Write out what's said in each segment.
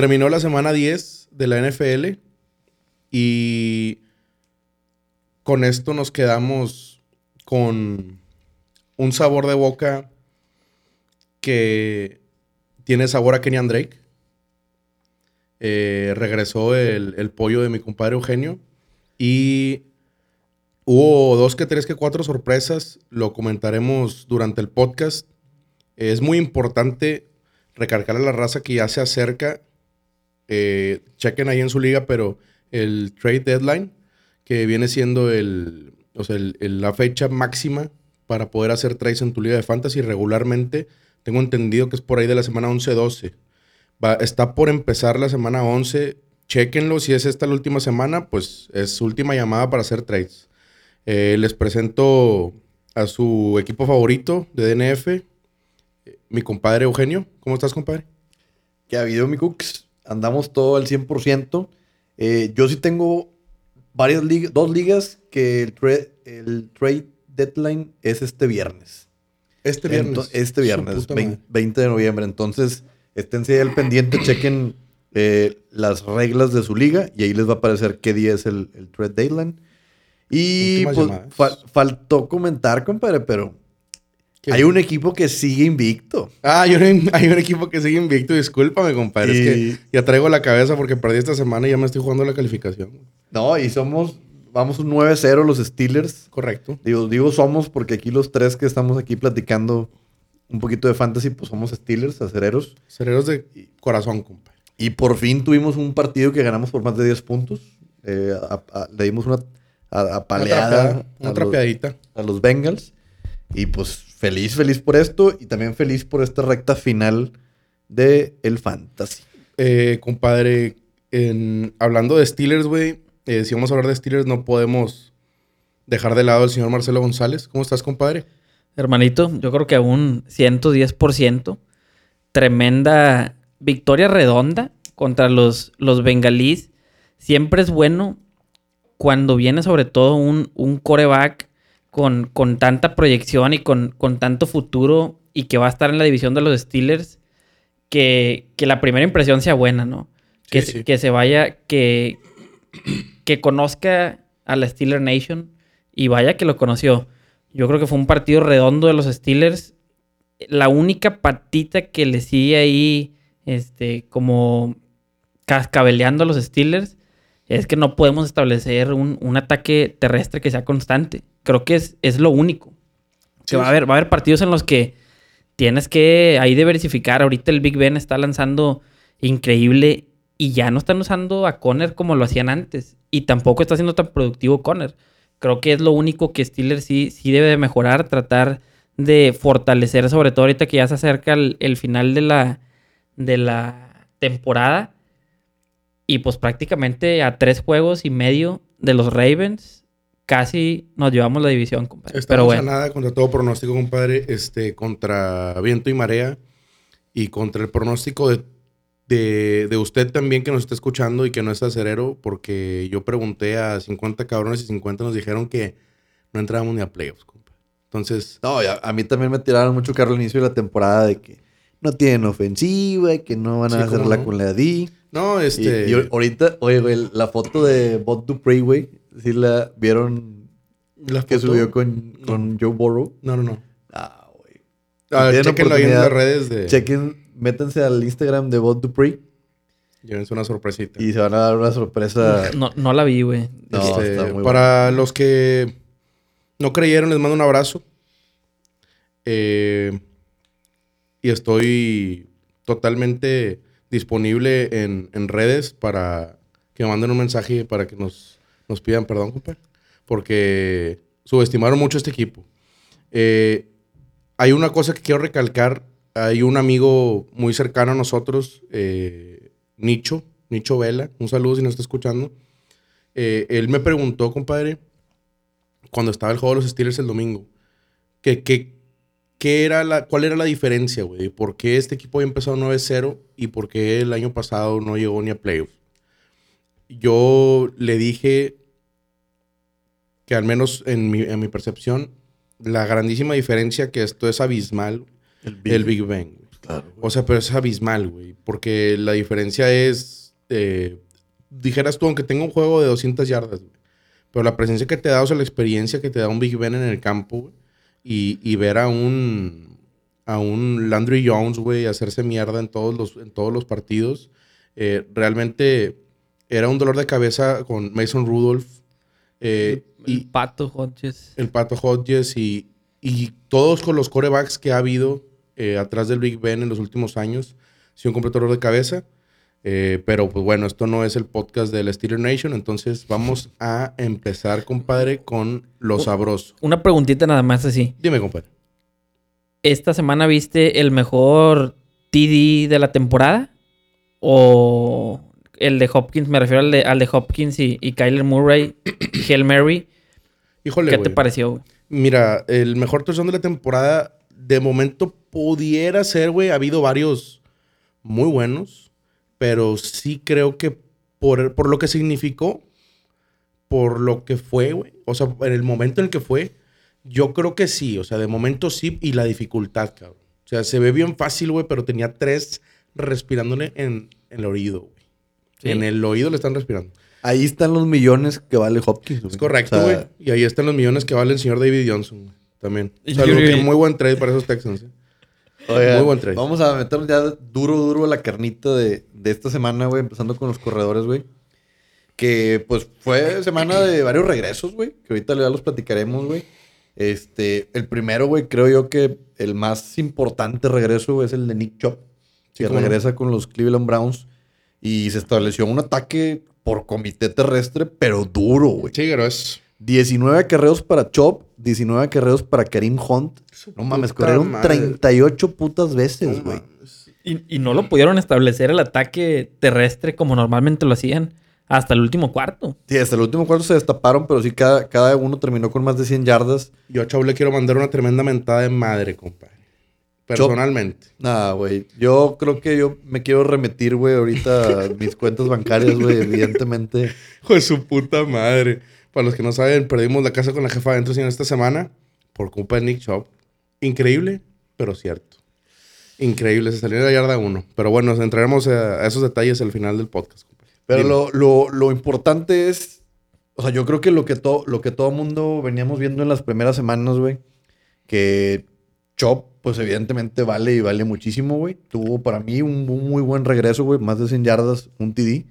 terminó la semana 10 de la NFL y con esto nos quedamos con un sabor de boca que tiene sabor a Kenyan Drake. Eh, regresó el, el pollo de mi compadre Eugenio y hubo dos que tres que cuatro sorpresas. Lo comentaremos durante el podcast. Es muy importante recargar a la raza que ya se acerca. Eh, chequen ahí en su liga, pero el trade deadline, que viene siendo el, o sea, la fecha máxima para poder hacer trades en tu liga de fantasy regularmente. Tengo entendido que es por ahí de la semana 11-12. Va, está por empezar la semana 11. Chequenlo. Si es esta la última semana, pues es su última llamada para hacer trades. Eh, les presento a su equipo favorito de DNF, eh, mi compadre Eugenio. ¿Cómo estás, compadre? que ha habido, mi Cooks. Andamos todo al 100%. Eh, yo sí tengo varias ligas, dos ligas que el, tra- el trade deadline es este viernes. Este viernes. Ento- este viernes, puta vein- madre. 20 de noviembre. Entonces, esténse al pendiente, chequen eh, las reglas de su liga y ahí les va a aparecer qué día es el, el trade deadline. Y pues, fal- faltó comentar, compadre, pero ¿Qué? hay un equipo que sigue invicto. Ah, hay un, hay un equipo que sigue invicto. Discúlpame, compadre. Es que ya traigo la cabeza porque perdí esta semana y ya me estoy jugando la calificación. No, y somos, vamos un 9-0 los Steelers. Correcto. Digo, digo somos porque aquí los tres que estamos aquí platicando un poquito de fantasy, pues somos Steelers, acereros. Cereros de corazón, compadre. Y por fin tuvimos un partido que ganamos por más de 10 puntos. Eh, a- a- le dimos una apaleada a, Una los, trapeadita. a los Bengals. Y pues feliz, feliz por esto. Y también feliz por esta recta final de el fantasy. Eh, compadre, en- hablando de Steelers, güey, eh, si vamos a hablar de Steelers, no podemos dejar de lado al señor Marcelo González. ¿Cómo estás, compadre? Hermanito, yo creo que a un 110%. Tremenda victoria redonda contra los, los bengalíes. Siempre es bueno cuando viene sobre todo un, un coreback con, con tanta proyección y con, con tanto futuro y que va a estar en la división de los Steelers, que, que la primera impresión sea buena, ¿no? Que, Sí, se- sí. que se vaya, que, que conozca a la Steeler Nation y vaya que lo conoció. Yo creo que fue un partido redondo de los Steelers. La única patita que le sigue ahí, este, como cascabeleando a los Steelers, es que no podemos establecer un, un ataque terrestre que sea constante. Creo que es, es lo único. Sí, Que va, a haber, va a haber partidos en los que tienes que ahí diversificar. Ahorita el Big Ben está lanzando increíble y ya no están usando a Conner como lo hacían antes. Y tampoco está siendo tan productivo Conner. Creo que es lo único que Steelers sí, sí debe de mejorar, tratar de fortalecer, sobre todo ahorita que ya se acerca el, el final de la, de la temporada. Y pues prácticamente a tres juegos y medio de los Ravens, casi nos llevamos la división, compadre. Estamos Pero bueno. a nada contra todo pronóstico, compadre. Este, contra viento y marea. Y contra el pronóstico de, de, de usted también que nos está escuchando y que no es acerero. Porque yo pregunté a 50 cabrones y 50 nos dijeron que no entrábamos ni a playoffs, compadre. Entonces, No, a, a mí también me tiraron mucho carro al inicio de la temporada de que no tienen ofensiva y que no van a Sí, hacerla no. con la D. no, este. Y, y ahorita, oye, güey, la foto de Bot Dupree, güey, sí la vieron ¿la que subió con, con Joe Burrow. No, no, no. Ah, güey. A ver, tienen chéquenlo ahí en las redes de. Chequen, métanse al Instagram de Bot Dupree Llévense una sorpresita. y se van a dar una sorpresa. No, no la vi, güey. No, Este, está muy para los que no creyeron, les mando un abrazo. Eh, y estoy totalmente disponible en, en redes para que me manden un mensaje para que nos, nos pidan perdón, compadre. Porque subestimaron mucho este equipo. Eh, hay una cosa que quiero recalcar. Hay un amigo muy cercano a nosotros, eh, Nicho, Nicho Vela. Un saludo si nos está escuchando. Eh, él me preguntó, compadre, cuando estaba el juego de los Steelers el domingo, que, que, qué era la, cuál era la diferencia, güey. ¿Por qué este equipo había empezado 9-0 y por qué el año pasado no llegó ni a playoffs? Yo le dije que al menos en mi, en mi percepción, la grandísima diferencia que esto es abismal, El Big, el Big Bang. güey. O sea, pero es abismal, güey. Porque la diferencia es. eh, dijeras tú, aunque tenga un juego de 200 yardas, güey. Pero la presencia que te da, o sea, la experiencia que te da un Big Ben en el campo, güey. Y, y ver a un. A un Landry Jones, güey, hacerse mierda en todos los, en todos los partidos. eh, realmente era un dolor de cabeza con Mason Rudolph. eh, Y y, Pato Hodges. el Pato Hodges y, y todos con los corebacks que ha habido eh, atrás del Big Ben en los últimos años. Sido un completo dolor de cabeza. Eh, pero pues bueno, esto no es el podcast del Steeler Nation, entonces vamos a empezar, compadre, con lo sabroso. Una preguntita nada más así. Dime, compadre. ¿Esta semana viste el mejor TD de la temporada? ¿O el de Hopkins? Me refiero al de, al de Hopkins y, y Kyler Murray, Hail Mary. Híjole, ¿Qué te güey. pareció? güey? Mira, el mejor touchdown de la temporada, de momento pudiera ser, güey. Ha habido varios muy buenos, pero sí creo que por, por lo que significó, por lo que fue, güey. O sea, en el momento en el que fue, yo creo que sí. O sea, de momento sí, y la dificultad, cabrón. O sea, se ve bien fácil, güey, pero tenía tres respirándole en, en el oído, güey. Sí. En el oído le están respirando. Ahí están los millones que vale Hopkins. güey. Es correcto, O güey. sea, y ahí están los millones que vale el señor David Johnson, güey. También. O sea, Yo- muy buen trade para esos Texans. ¿eh? oigan, Muy buen trade. Vamos a meternos ya duro, duro a la carnita de, de esta semana, güey. Empezando con los corredores, güey. Que pues fue semana de varios regresos, güey. Que ahorita ya los platicaremos, güey. Este, el primero, güey, creo yo que el más importante regreso güey, es el de Nick Chop. Sí, que no. regresa con los Cleveland Browns. Y se estableció un ataque por comité terrestre, pero duro, güey. Sí, pero es. 19 acarreos para Chop, 19 acarreos para Karim Hunt. No mames, corrieron madre. 38 putas veces, güey. Y, y no lo pudieron establecer el ataque terrestre como normalmente lo hacían hasta el último cuarto. Sí, hasta el último cuarto se destaparon, pero sí cada, cada uno terminó con más de 100 yardas. Yo a Chau le quiero mandar una tremenda mentada de madre, compadre. Personalmente. Nada, güey. Yo creo que yo me quiero remitir, güey, ahorita a mis cuentas bancarias, güey, evidentemente. De su puta madre. Para los que no saben, perdimos la casa con la jefa adentro en esta semana por culpa de Nick Chop. Increíble, pero cierto. Increíble, se salió de la yarda uno. Pero bueno, entraremos a, esos detalles al final del podcast. Pero lo, lo, lo importante es, o sea, yo creo que lo que, to- lo que todo mundo veníamos viendo en las primeras semanas, güey, que Chop, pues evidentemente vale y vale muchísimo, güey. Tuvo para mí un, muy buen regreso, güey, más de 100 yardas, un TD.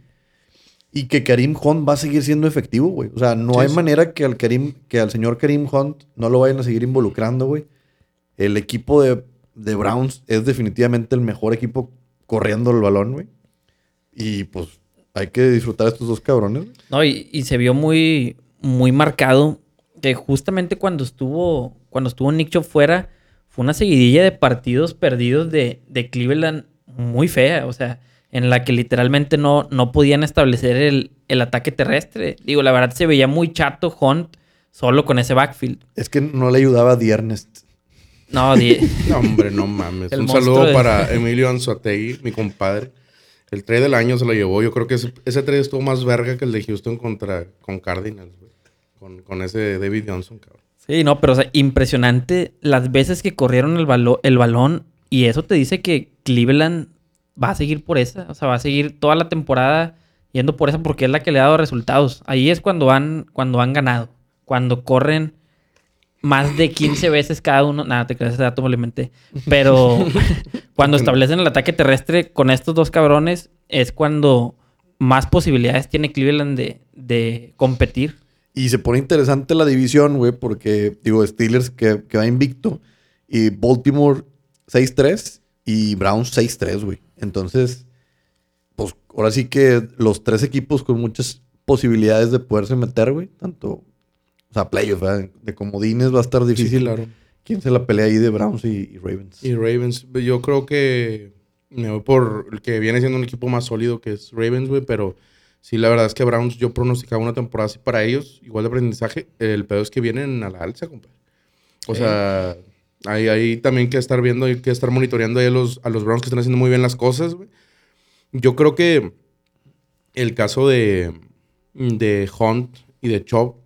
Y que Karim Hunt va a seguir siendo efectivo, güey. O sea, no Sí, hay sí. manera que al, Karim, que al señor Karim Hunt no lo vayan a seguir involucrando, güey. El equipo de, de Browns es definitivamente el mejor equipo corriendo el balón, güey. Y pues hay que disfrutar a estos dos cabrones. güey. No, y, y se vio muy, muy marcado que justamente cuando estuvo, cuando estuvo Nick fuera, fue una seguidilla de partidos perdidos de, de Cleveland muy fea. O sea, en la que literalmente no, no podían establecer el, el ataque terrestre. Digo, la verdad se veía muy chato Hunt solo con ese backfield. Es que no le ayudaba a The Ernest. No, di- No, hombre, no mames. El Un saludo de- para Emilio Anzuategui, mi compadre. El trade del año se lo llevó. Yo creo que ese, ese trade estuvo más verga que el de Houston contra con Cardinals, güey. Con, con ese David Johnson, cabrón. Sí, no, pero o sea, impresionante las veces que corrieron el, balo- el balón y eso te dice que Cleveland va a seguir por esa, o sea, va a seguir toda la temporada yendo por esa porque es la que le ha dado resultados. Ahí es cuando han, cuando han ganado, cuando corren más de 15 veces cada uno. Nada, te creas, ese dato me lo inventé. Pero cuando establecen el ataque terrestre con estos dos cabrones es cuando más posibilidades tiene Cleveland de, de competir. Y se pone interesante la división, güey, porque, digo, Steelers que, que va invicto y Baltimore 6-3 y Browns 6-3, güey. Entonces, pues ahora sí que los tres equipos con muchas posibilidades de poderse meter, güey. Tanto, o sea, playoffs, ¿verdad? De comodines va a estar difícil. Sí, claro. ¿Quién se la pelea ahí de Browns y, y Ravens? Y Ravens, yo creo que me voy por el que viene siendo un equipo más sólido que es Ravens, güey, pero sí, la verdad es que Browns yo pronosticaba una temporada así para ellos, igual de aprendizaje. El pedo es que vienen a la alza, compadre. O sea, hay, hay también que estar viendo, hay que estar monitoreando ahí a los, a los Browns que están haciendo muy bien las cosas, güey. Yo creo que el caso de, de Hunt y de Chop,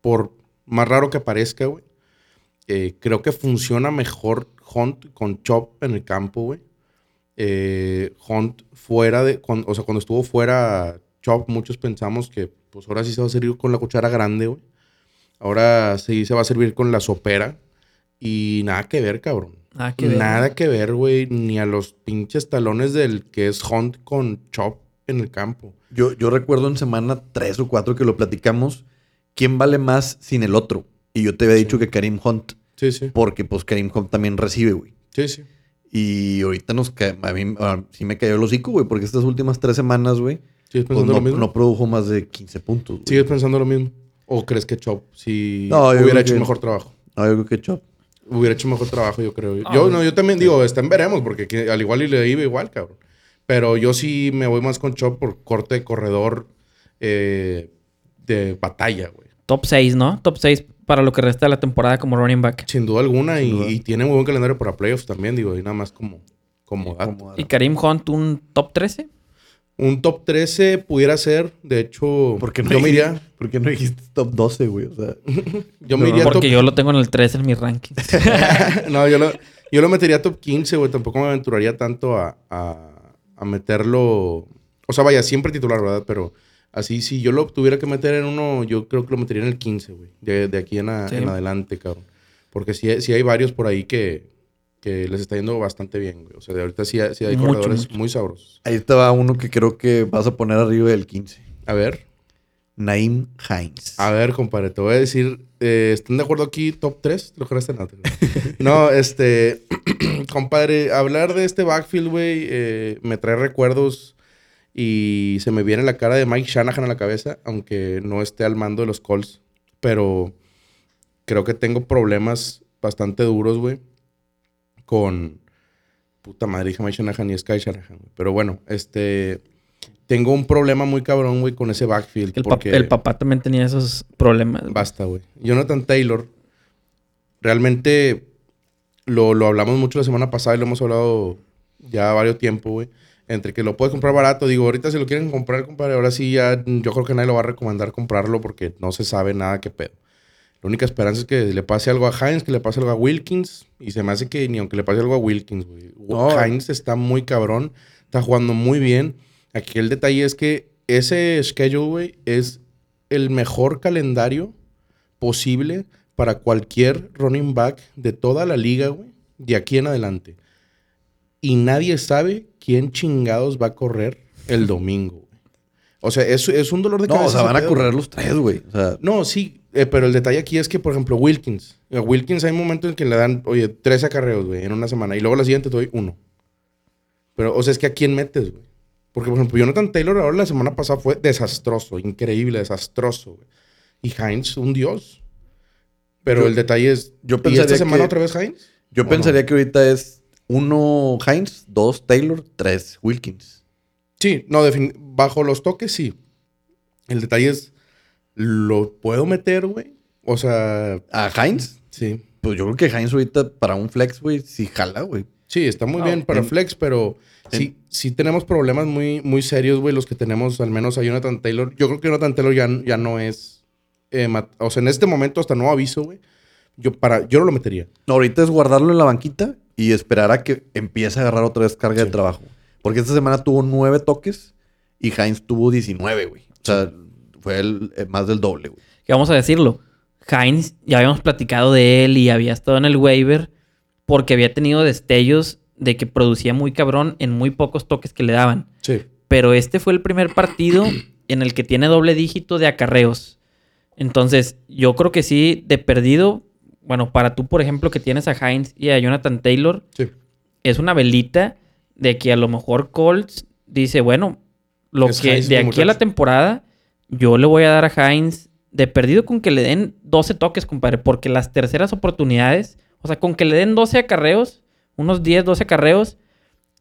por más raro que parezca, güey, eh, creo que funciona mejor Hunt con Chop en el campo, güey. eh, Hunt fuera de, o sea, cuando estuvo fuera Chop, muchos pensamos que pues ahora sí se va a servir con la cuchara grande, güey. Ahora sí se va a servir con la sopera. Y nada que ver, cabrón. Nada que ver. Nada que ver, güey, ni a los pinches talones del que es Hunt con Chop en el campo. Yo, yo recuerdo en semana 3 o 4 que lo platicamos. ¿Quién vale más sin el otro? Y yo te había dicho que Karim Hunt. Sí, sí. Porque pues Karim Hunt también recibe, güey. Sí, sí. Y ahorita nos ca- a mí sí me cayó el hocico, güey, porque estas últimas tres semanas, güey, ¿Sigues pues no, lo mismo? no produjo más de 15 puntos. güey. ¿Sigues pensando lo mismo? ¿O crees que Chop si No, hubiera hecho que- mejor trabajo? No, yo creo que Chop. Hubiera hecho mejor trabajo, yo creo. Ah, yo, no, yo también digo, está en veremos, porque que- al igual y le iba igual, cabrón. Pero yo sí me voy más con Chop por corte de corredor eh, de batalla, güey. Top 6, ¿no? Top 6 para lo que resta de la temporada como running back. Sin duda alguna. y, Sin duda. y tiene muy buen calendario para playoffs también, digo, y nada más como, como dato. Como- ¿Y Karim Hunt un top 13? Un top 13 pudiera ser, de hecho, ¿Por qué no yo me iría, ¿Por qué no dijiste top 12, güey? O sea, yo me No, iría Porque top yo lo tengo en el 13 en mi ranking. no, yo lo, yo lo metería top 15, güey. Tampoco me aventuraría tanto a, a, a meterlo. O sea, vaya, siempre titular, ¿verdad? Pero así, si yo lo tuviera que meter en uno, yo creo que lo metería en el 15, güey. De, de aquí en, a- Sí. en adelante, cabrón. Porque sí, sí hay varios por ahí que, que les está yendo bastante bien, güey. O sea, de ahorita sí, hay- sí hay Mucho, corredores mucho. muy sabrosos. ahí estaba uno que creo que vas a poner arriba del 15. A ver, Naim Hines. a ver, compadre, te voy a decir. eh, ¿Están de acuerdo aquí? ¿Top 3? ¿Lo juraste? No, te- no, este. compadre, hablar de este backfield, güey, eh, me trae recuerdos y se me viene la cara de Mike Shanahan a la cabeza, aunque no esté al mando de los Colts. Pero creo que tengo problemas bastante duros, güey, con. Puta madre, Mike Shanahan y Sky Shanahan. Pero bueno, este. Tengo un problema muy cabrón, güey, con ese backfield. El, porque... el papá también tenía esos problemas. Basta, güey. Jonathan Taylor, realmente lo, lo hablamos mucho la semana pasada y lo hemos hablado ya varios tiempo, güey. Entre que lo puedes comprar barato. Digo, ahorita si lo quieren comprar, compadre, ahora sí ya yo creo que nadie lo va a recomendar comprarlo porque no se sabe nada qué pedo. La única esperanza es que le pase algo a Hines, que le pase algo a Wilkins. Y se me hace que ni aunque le pase algo a Wilkins, güey. No. Hines está muy cabrón. Está jugando muy bien. Aquí el detalle es que ese schedule, güey, es el mejor calendario posible para cualquier running back de toda la liga, güey, de aquí en adelante. Y nadie sabe quién chingados va a correr el domingo, güey. O sea, es, es un dolor de no, cabeza. o sea, van a correr los tres, güey. O sea, No, sí, eh, pero el detalle aquí es que, por ejemplo, Wilkins. A Wilkins hay momentos en que le dan, oye, tres acarreos, güey, en una semana. Y luego la siguiente te doy uno. Pero, o sea, es que a quién metes, güey. Porque, por ejemplo, Jonathan Taylor ahora la semana pasada fue desastroso, increíble, desastroso, güey. Y Hines, un dios. Pero Yo- el detalle es, yo ¿y esta semana que- otra vez Hines? yo pensaría que ahorita es uno Hines, dos Taylor, tres Wilkins. Sí, no, bajo los toques sí. El detalle es, ¿lo puedo meter, güey? O sea, ¿A Hines? sí. Pues yo creo que Hines ahorita para un flex, güey, sí jala, güey. Sí, está muy Ah, bien para en- flex, pero sí, sí tenemos problemas muy, muy serios, güey, los que tenemos, al menos a Jonathan Taylor. Yo creo que Jonathan Taylor ya, ya no es... eh, o sea, en este momento, hasta nuevo aviso, güey, yo, para, yo no lo metería. No, ahorita es guardarlo en la banquita y esperar a que empiece a agarrar otra vez carga Sí. de trabajo. Porque esta semana tuvo nueve toques y Hines tuvo 19, güey. O sea, fue el, eh, más del doble, güey. Que vamos a decirlo. Hines, ya habíamos platicado de él y había estado en el waiver porque había tenido destellos de que producía muy cabrón en muy pocos toques que le daban. Sí. Pero este fue el primer partido en el que tiene doble dígito de acarreos. Entonces, yo creo que sí, de perdido, bueno, para tú, por ejemplo, que tienes a Hines y a Jonathan Taylor, Sí. es una velita de que a lo mejor Colts dice, bueno, lo Es que de aquí a la temporada, yo le voy a dar a Hines de perdido con que le den 12 toques, compadre, porque las terceras oportunidades, o sea, con que le den 12 acarreos, unos 10, 12 acarreos,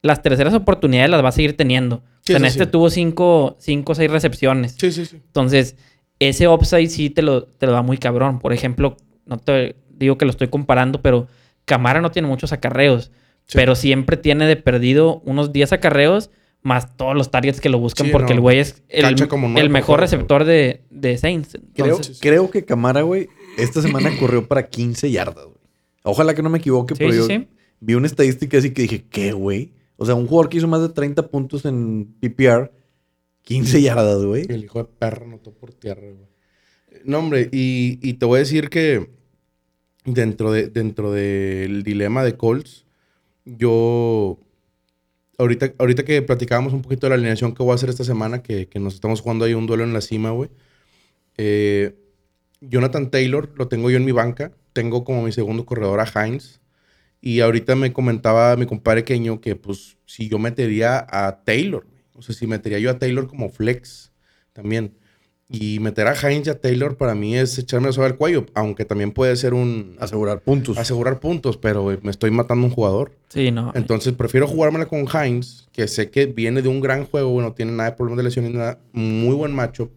las terceras oportunidades las va a seguir teniendo. Sí, o sea, en este sí. tuvo 5 o 6 recepciones. Sí, sí, sí. Entonces, ese upside sí te lo, te lo da muy cabrón. Por ejemplo, no te digo que lo estoy comparando, pero Camara no tiene muchos acarreos. Pero siempre tiene de perdido unos 10 acarreos más todos los targets que lo buscan Sí, porque no. el güey es el, como mejor receptor de, de Saints. Creo, Entonces, creo que Camara, güey, esta semana corrió para 15 yardas, güey. Ojalá que no me equivoque, Sí, pero sí, yo sí. vi una estadística así que dije, ¿qué, güey? O sea, un jugador que hizo más de 30 puntos en PPR, 15 yardas, güey. El hijo de perra notó por tierra, güey. No, hombre, y, y te voy a decir que dentro, de, dentro del dilema de Colts, yo. Ahorita, ahorita que platicábamos un poquito de la alineación que voy a hacer esta semana, que, que nos estamos jugando ahí un duelo en la cima, güey. Eh, Jonathan Taylor lo tengo yo en mi banca. Tengo como mi segundo corredor a Heinz. Y ahorita me comentaba mi compadre Queño que, pues, si yo metería a Taylor, o sea, si metería yo a Taylor como flex también. Y meter a Heinz y a Taylor para mí es echarme sobre el cuello, aunque también puede ser un Asegurar puntos. asegurar puntos, pero me estoy matando un jugador. Sí, no. Entonces prefiero jugármela con Heinz, que sé que viene de un gran juego, güey, no tiene nada de problema de lesión ni nada, muy buen matchup.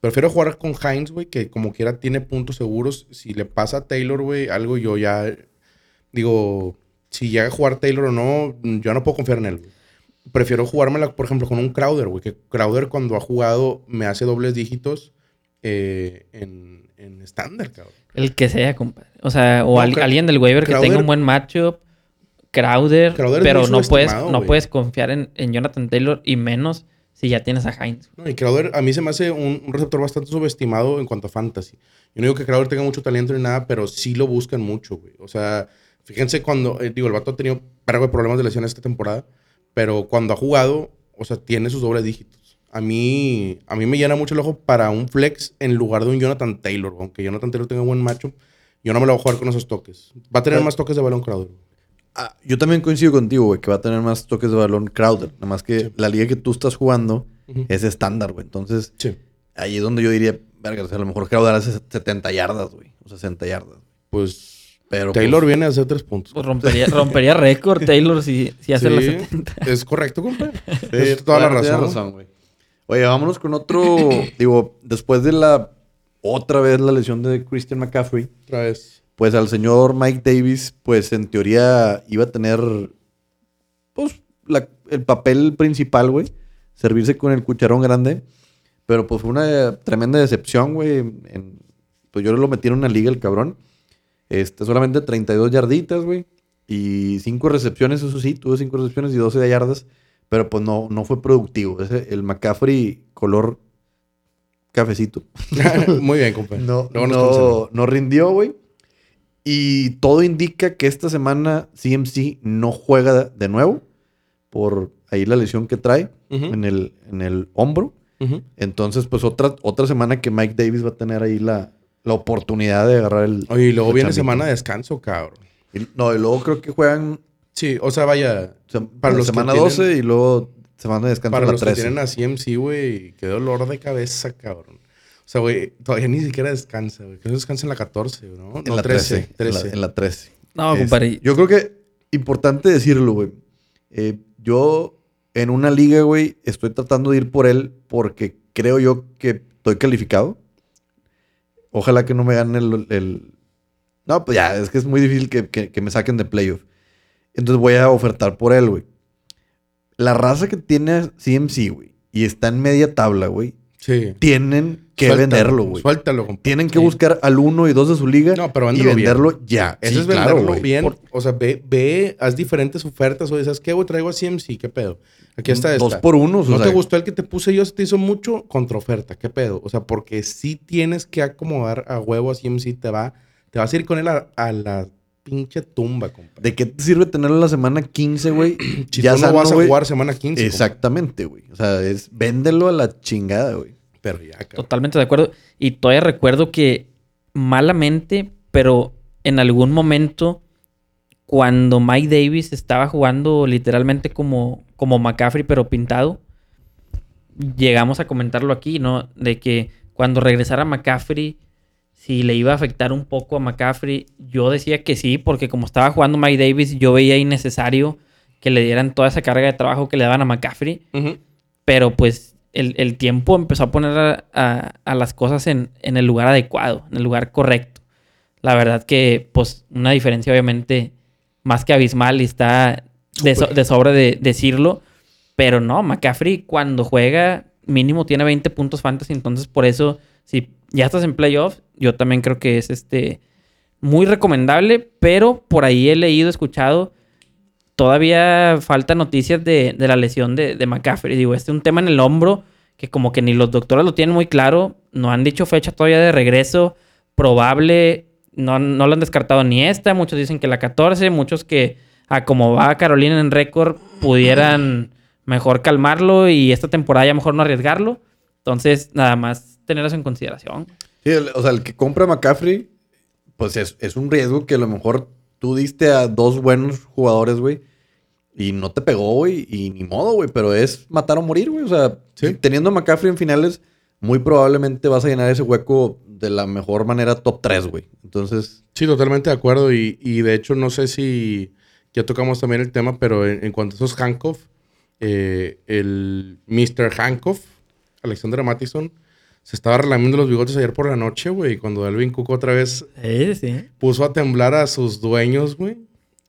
Prefiero jugar con Heinz, güey, que como quiera tiene puntos seguros. Si le pasa a Taylor, güey, algo yo ya digo, si llega a jugar Taylor o no, yo no puedo confiar en él. güey. Prefiero jugármela, por ejemplo, con un Crowder, güey, que Crowder cuando ha jugado me hace dobles dígitos eh, en en estándar, cabrón. El que sea, compadre. O sea, o No, al- Cra- alguien del waiver que tenga un buen matchup. Crowder, Crowder pero no puedes, no puedes confiar en, en Jonathan Taylor y menos si ya tienes a Heinz. No, y Crowder a mí se me hace un, un receptor bastante subestimado en cuanto a fantasy. Yo no digo que Crowder tenga mucho talento ni nada, pero sí lo buscan mucho, güey. O sea, fíjense cuando, eh, digo, el vato ha tenido de problemas de lesión esta temporada, pero cuando ha jugado, o sea, tiene sus dobles dígitos. A mí, a mí me llena mucho el ojo para un flex en lugar de un Jonathan Taylor, aunque Jonathan Taylor tenga buen macho. Yo no me lo voy a jugar con esos toques. Va a tener más toques de balón Crowder. Ah, yo también coincido contigo, güey, que va a tener más toques de balón Crowder. Nada más que Sí. la liga que tú estás jugando es estándar, güey. Entonces, Sí. ahí es donde yo diría, verga, o sea, a lo mejor Crowder hace 70 yardas, güey. O 60 yardas. Pues Pero Taylor pues, viene a hacer tres puntos. Pues rompería, rompería récord Taylor si, si hace Sí, las 70. Es correcto, compadre. Sí, es toda la razón. güey. Oye, vámonos con otro. digo, después de la. Otra vez la lesión de Christian McCaffrey. Otra vez. Pues al señor Mike Davis, pues en teoría iba a tener. Pues la- el papel principal, güey. Servirse con el cucharón grande. Pero pues fue una tremenda decepción, güey. en- Pues yo lo metí en una liga el cabrón. Este, solamente 32 yarditas, güey. Y 5 recepciones, eso sí, tuve 5 recepciones y 12 de yardas. Pero pues no, no fue productivo. Ese- el McCaffrey color cafecito. Muy bien, compadre. No, conocemos. no, no rindió, güey. Y todo indica que esta semana CMC no juega de nuevo por ahí la lesión que trae en, el, en el hombro. Entonces, pues otra, otra semana que Mike Davis va a tener ahí la, la oportunidad de agarrar el... Oye, y luego viene semana de descanso, cabrón. Y- no, y luego creo que juegan Sí, o sea, vaya, sem- Para la los que semana tienen- 12 y luego semana de descanso para la los 13. que tienen a CMC, güey, qué dolor de cabeza, cabrón. O sea, güey, todavía ni siquiera descansa, güey. Que no descansa en la 14, ¿no? en No, la 13. 13. En la, en la 13. No, Es- compadre. Yo creo que importante decirlo, güey. Eh, yo en una liga, güey, estoy tratando de ir por él porque creo yo que estoy calificado. Ojalá que no me gane el... No, pues ya, es que es muy difícil que, que- que me saquen de playoff. Entonces voy a ofertar por él, güey. La raza que tiene CMC, güey, y está en media tabla, güey, Sí. tienen que Suéltalo, venderlo, güey. Suéltalo, compadre. Tienen que Sí. buscar al 1 y 2 de su liga No, pero y bien. venderlo ya. Eso Sí, es claro, venderlo güey. bien. Por- O sea, ve, ve, haz diferentes ofertas. O ¿sabes qué, güey? Traigo a CMC, ¿qué pedo? Aquí está esta. Dos por uno. ¿No te gustó el que te puse yo? Se te hizo mucho contraoferta. ¿Qué pedo? O sea, porque si tienes que acomodar a huevo a CMC. Te, va, te vas a ir con él a, a la pinche tumba, compadre. ¿De qué te sirve tenerlo la semana 15, güey? Si ya tú no sano, vas a jugar semana 15. compadre. Exactamente, güey. O sea, es véndelo a la chingada, güey. Pero ya, cabrón. Totalmente de acuerdo. Y todavía recuerdo que malamente, pero en algún momento, cuando Mike Davis estaba jugando literalmente como, como McCaffrey, pero pintado, llegamos a comentarlo aquí, ¿no? De que cuando regresara McCaffrey, si le iba a afectar un poco a McCaffrey, yo decía que sí, porque como estaba jugando Mike Davis, yo veía innecesario que le dieran toda esa carga de trabajo que le daban a McCaffrey. Pero pues el, el tiempo empezó a poner a, a- a las cosas en, en el lugar adecuado, en el lugar correcto. La verdad que pues una diferencia obviamente más que abismal y está de, so- de sobra de decirlo. Pero no, McCaffrey cuando juega mínimo tiene 20 puntos fantasy. Entonces por eso si ya estás en playoff, yo también creo que es este muy recomendable. Pero por ahí he leído, escuchado todavía falta noticias de, la lesión de, McCaffrey. Digo, este es un tema en el hombro que como que ni los doctores lo tienen muy claro. No han dicho fecha todavía de regreso. Probable, no, no lo han descartado ni esta. Muchos dicen que la 14. Muchos que, a como va Carolina en récord, pudieran mejor calmarlo y esta temporada ya mejor no arriesgarlo. Entonces, nada más tener eso en consideración. Sí, el- o sea, el que compra McCaffrey, pues es, es un riesgo que a lo mejor tú diste a dos buenos jugadores, güey, y no te pegó, güey, y ni modo, güey, pero es matar o morir, güey. O sea, Sí. teniendo a McCaffrey en finales, muy probablemente vas a llenar ese hueco de la mejor manera top 3, güey. Entonces, Sí, totalmente de acuerdo. Y, y de hecho, no sé si ya tocamos también el tema, pero en, en cuanto a esos Hankoff, eh, el Mr. Hankoff, Alexander Mattison, se estaba relamiendo los bigotes ayer por la noche, güey. y Cuando Alvin Cook otra vez sí. puso a temblar a sus dueños, güey.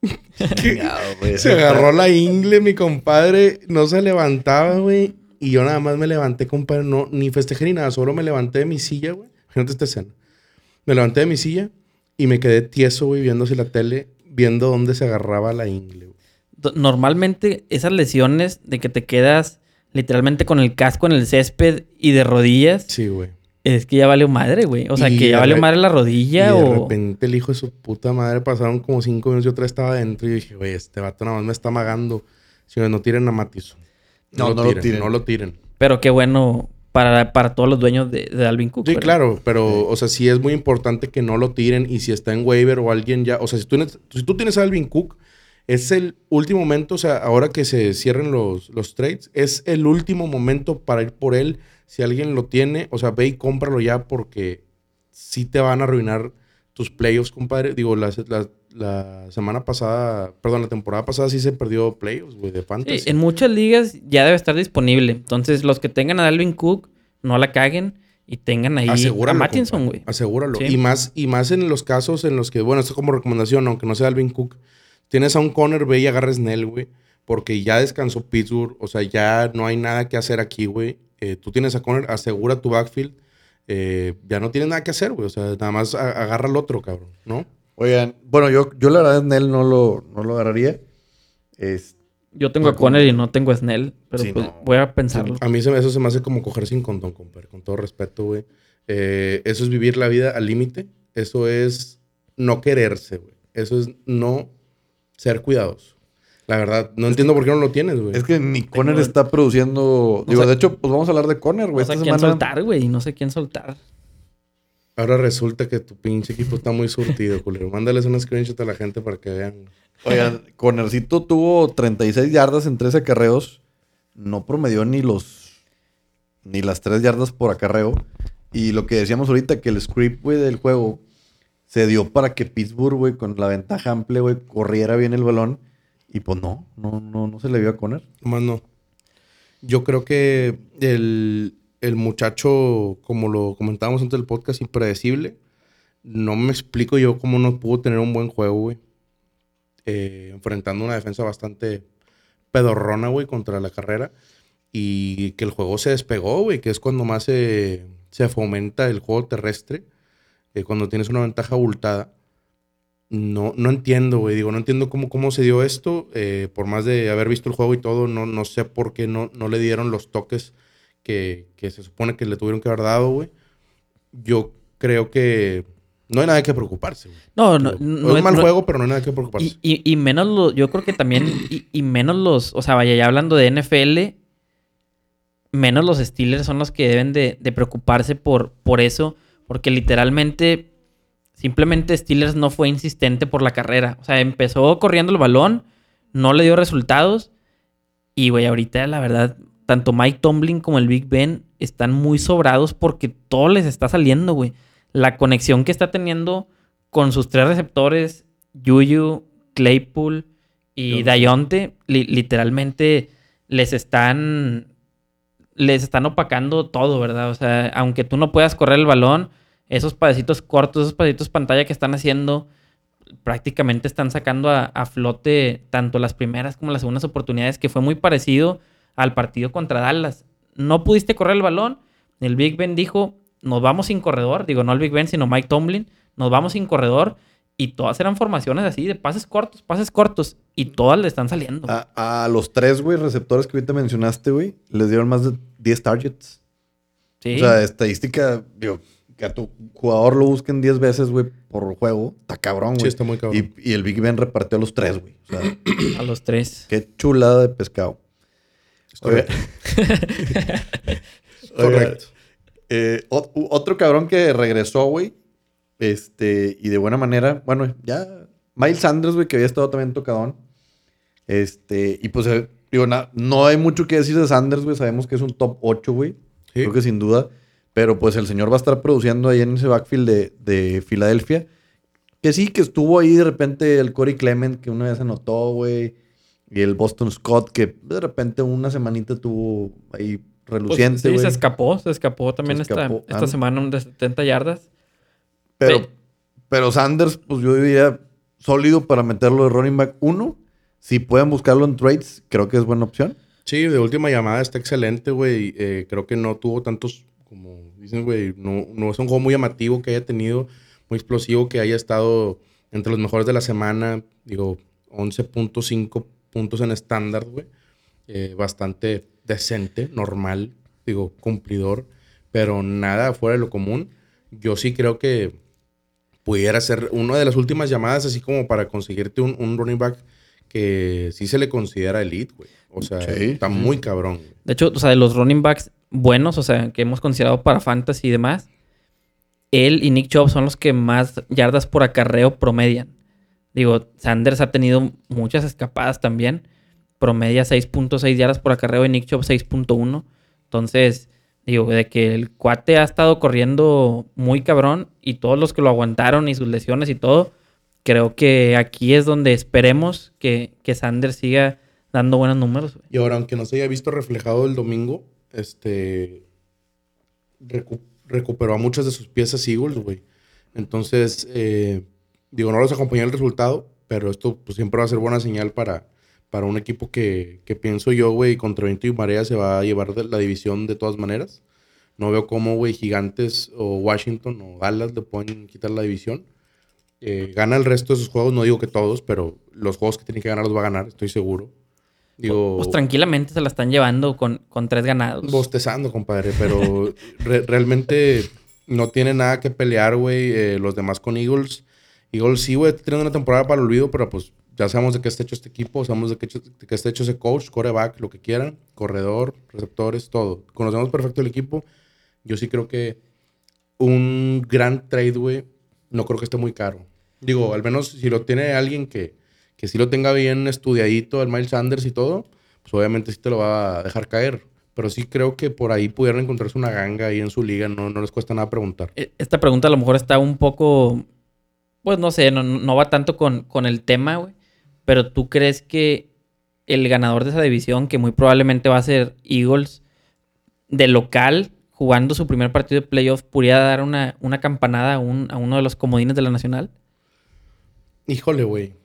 Se agarró la ingle, mi compadre. No se levantaba, güey. Y yo nada más me levanté, compadre. No, ni festejé ni nada. Solo me levanté de mi silla, güey. Fíjate esta escena. Me levanté de mi silla y me quedé tieso, güey, viendo la tele, viendo dónde se agarraba la ingle, güey. Normalmente esas lesiones de que te quedas literalmente con el casco en el césped y de rodillas, Sí, güey. es que ya valió madre, güey. O sea, Y que ya de valió re- madre la Y rodilla de o... repente el hijo de su puta madre pasaron como cinco minutos. Yo otra vez estaba adentro y dije, güey, este vato nada más me está amagando. Si no, no tiren a Matison. No, no lo tiren. No lo tiren. Pero qué bueno para, para todos los dueños de, de Alvin Cook. Sí, ¿verdad? claro, pero, o sea, sí es muy importante que no lo tiren y si está en waiver o alguien ya, o sea, si tú, tienes- si tú tienes a Alvin Cook, es el último momento, o sea, ahora que se cierren los, los trades, es el último momento para ir por él. Si alguien lo tiene, o sea, ve y cómpralo ya porque sí te van a arruinar tus playoffs, compadre. Digo, la, la- la semana pasada, perdón, la temporada pasada sí se perdió playoffs, güey, de Sí, fantasy. en muchas ligas ya debe estar disponible. Entonces, los que tengan a Alvin Cook, no la caguen y tengan ahí a Asegúralo, Mattinson, compa. güey. Asegúralo. Sí. Y más, y más en los casos en los que, bueno, esto como recomendación, aunque no sea Alvin Cook, tienes a un Conner, ve y agarra Snell, güey. Porque ya descansó Pittsburgh. O sea, ya no hay nada que hacer aquí, güey. Eh, tú tienes a Conner, asegura tu backfield. Eh, ya no tienes nada que hacer, güey. O sea, nada más a- agarra al otro, cabrón, ¿no? Oigan, bueno, yo, yo la verdad él no lo, no lo agarraría. Es, Yo tengo a Conner y no tengo a Snell, pero Sí, pues no. voy a pensarlo. A mí se me- eso se me hace como coger sin condón, compadre. Con todo respeto, güey. Eh, eso es vivir la vida al límite. Eso es no quererse, güey. Eso es no ser cuidadoso. La verdad, no entiendo por qué no lo tienes, güey. es que ni Conner Tengo- está produciendo. Digo, sé- de hecho, pues vamos a hablar de Conner, No güey. sé Esta quién semana. soltar, güey. No sé quién soltar. Ahora resulta que tu pinche equipo está muy surtido, culero. Mándales un screenshot a la gente para que vean. Oigan, Connercito tuvo 36 yardas en 13 acarreos. No promedió ni los. ni las 3 yardas por acarreo. Y lo que decíamos ahorita, que el script, güey, del juego se dio para que Pittsburgh, güey, con la ventaja amplia, güey, corriera bien el balón. Y pues no, no, no, no se le vio a Conner. Más no. Yo creo que el, el muchacho, como lo comentábamos antes del podcast, impredecible. No me explico yo cómo no pudo tener un buen juego, güey. Eh, enfrentando una defensa bastante pedorrona, güey, contra la carrera. Y que el juego se despegó, güey, que es cuando más se, se fomenta el juego terrestre. Eh, cuando tienes una ventaja abultada. No, no entiendo, güey. Digo, no entiendo cómo, cómo se dio esto. eh, por más de haber visto el juego y todo, no, no sé por qué no, no le dieron los toques que, que se supone que le tuvieron que haber dado, güey. Yo creo que no hay nada que preocuparse, güey. No, no, no es un es- mal no- juego, pero no hay nada que preocuparse. Y, y, y menos los, yo creo que también, y, y menos los, o sea, vaya, ya hablando de NFL, menos los Steelers son los que deben de, de preocuparse por, por eso, porque literalmente, simplemente Steelers no fue insistente por la carrera. O sea, empezó corriendo el balón, no le dio resultados, y güey, ahorita la verdad, tanto Mike Tomlin como el Big Ben están muy sobrados porque todo les está saliendo, güey. La conexión que está teniendo con sus tres receptores, Yuyu, Claypool y. Dayonte, li- literalmente les están les están opacando todo, ¿verdad? O sea, aunque tú no puedas correr el balón, esos padecitos cortos, esos padecitos pantalla que están haciendo, prácticamente están sacando a, a flote tanto las primeras como las segundas oportunidades, que fue muy parecido al partido contra Dallas. No pudiste correr el balón, el Big Ben dijo, nos vamos sin corredor, digo, no el Big Ben, sino Mike Tomlin, nos vamos sin corredor Y todas eran formaciones así de pases cortos, pases cortos. Y todas le están saliendo. A, a los tres, güey, receptores que ahorita mencionaste, güey, les dieron más de 10 targets. sí. O sea, estadística, digo, que a tu jugador lo busquen 10 veces, güey, por juego, está cabrón, güey. Sí, está muy cabrón. Y, y el Big Ben repartió a los tres, güey. O sea, a los tres. qué chulada de pescado. Oiga. Correcto. Eh, otro cabrón que regresó, güey. Este, y de buena manera, bueno, ya. Miles Sanders, güey, que había estado también tocadón. Este, y pues, eh, digo, na- no hay mucho que decir de Sanders, güey. Sabemos que es un top 8, güey. Sí. Creo que sin duda. Pero pues el señor va a estar produciendo ahí en ese backfield de, de Filadelfia. Que sí, que estuvo ahí de repente el Corey Clement, que una vez anotó, güey. Y el Boston Scott, que de repente una semanita tuvo ahí Pues, reluciente, sí, güey. se escapó. Se escapó también Se esta, escapó. esta Ah. semana un de 70 yardas. Pero, Pe- pero Sanders, pues yo diría sólido para meterlo de running back 1. Si pueden buscarlo en trades, creo que es buena opción. Sí, de última llamada está excelente, güey. Eh, creo que no tuvo tantos, como dicen, güey, no, no es un juego muy llamativo que haya tenido, muy explosivo, que haya estado entre los mejores de la semana. Digo, 11.5 puntos en estándar, güey. Eh, bastante decente, normal, digo, cumplidor, pero nada fuera de lo común. Yo sí creo que pudiera ser una de las últimas llamadas, así como para conseguirte un, un running back que sí se le considera elite, güey. O sea, Sí, está muy cabrón. güey. De hecho, o sea, de los running backs buenos, o sea, que hemos considerado para fantasy y demás, él y Nick Chubb son los que más yardas por acarreo promedian. Digo, Sanders ha tenido muchas escapadas también. Promedia 6.6 yardas por acarreo y Nick Chubb 6.1. Entonces, digo, de que el cuate ha estado corriendo muy cabrón y todos los que lo aguantaron y sus lesiones y todo, creo que aquí es donde esperemos que, que Sanders siga dando buenos números. Y ahora, aunque no se haya visto reflejado el domingo, este recu- recuperó a muchas de sus piezas Eagles, güey. Entonces, eh, digo, no los acompañó el resultado, pero esto pues, siempre va a ser buena señal para, para un equipo que, que pienso yo, güey, contra viento y marea se va a llevar de la división de todas maneras. No veo cómo, güey, Gigantes o Washington o Dallas le pueden quitar la división. Eh, gana el resto de sus juegos, no digo que todos, pero los juegos que tiene que ganar los va a ganar, estoy seguro. Digo, Pues tranquilamente se la están llevando con, con tres ganados. bostezando, compadre, pero re- realmente no tiene nada que pelear, güey. eh, los demás con Eagles. Eagles sí, güey, tienen una temporada para el olvido, pero pues ya sabemos de qué está hecho este equipo, sabemos de qué, hecho- de qué está hecho ese coach, coreback, lo que quieran, corredor, receptores, todo. Conocemos perfecto el equipo. Yo sí creo que un gran trade, güey, no creo que esté muy caro. Digo, al menos si lo tiene alguien que, que sí lo tenga bien estudiadito, el Miles Sanders y todo, pues obviamente sí te lo va a dejar caer. Pero sí creo que por ahí pudieran encontrarse una ganga ahí en su liga, no, no les cuesta nada preguntar. E- Esta pregunta a lo mejor está un poco, pues no sé, no, no va tanto con, con el tema, güey. Pero tú crees que el ganador de esa división, que muy probablemente va a ser Eagles, de local, jugando su primer partido de playoff, pudiera dar una, una campanada a, un- a uno de los comodines de la Nacional? Híjole, güey.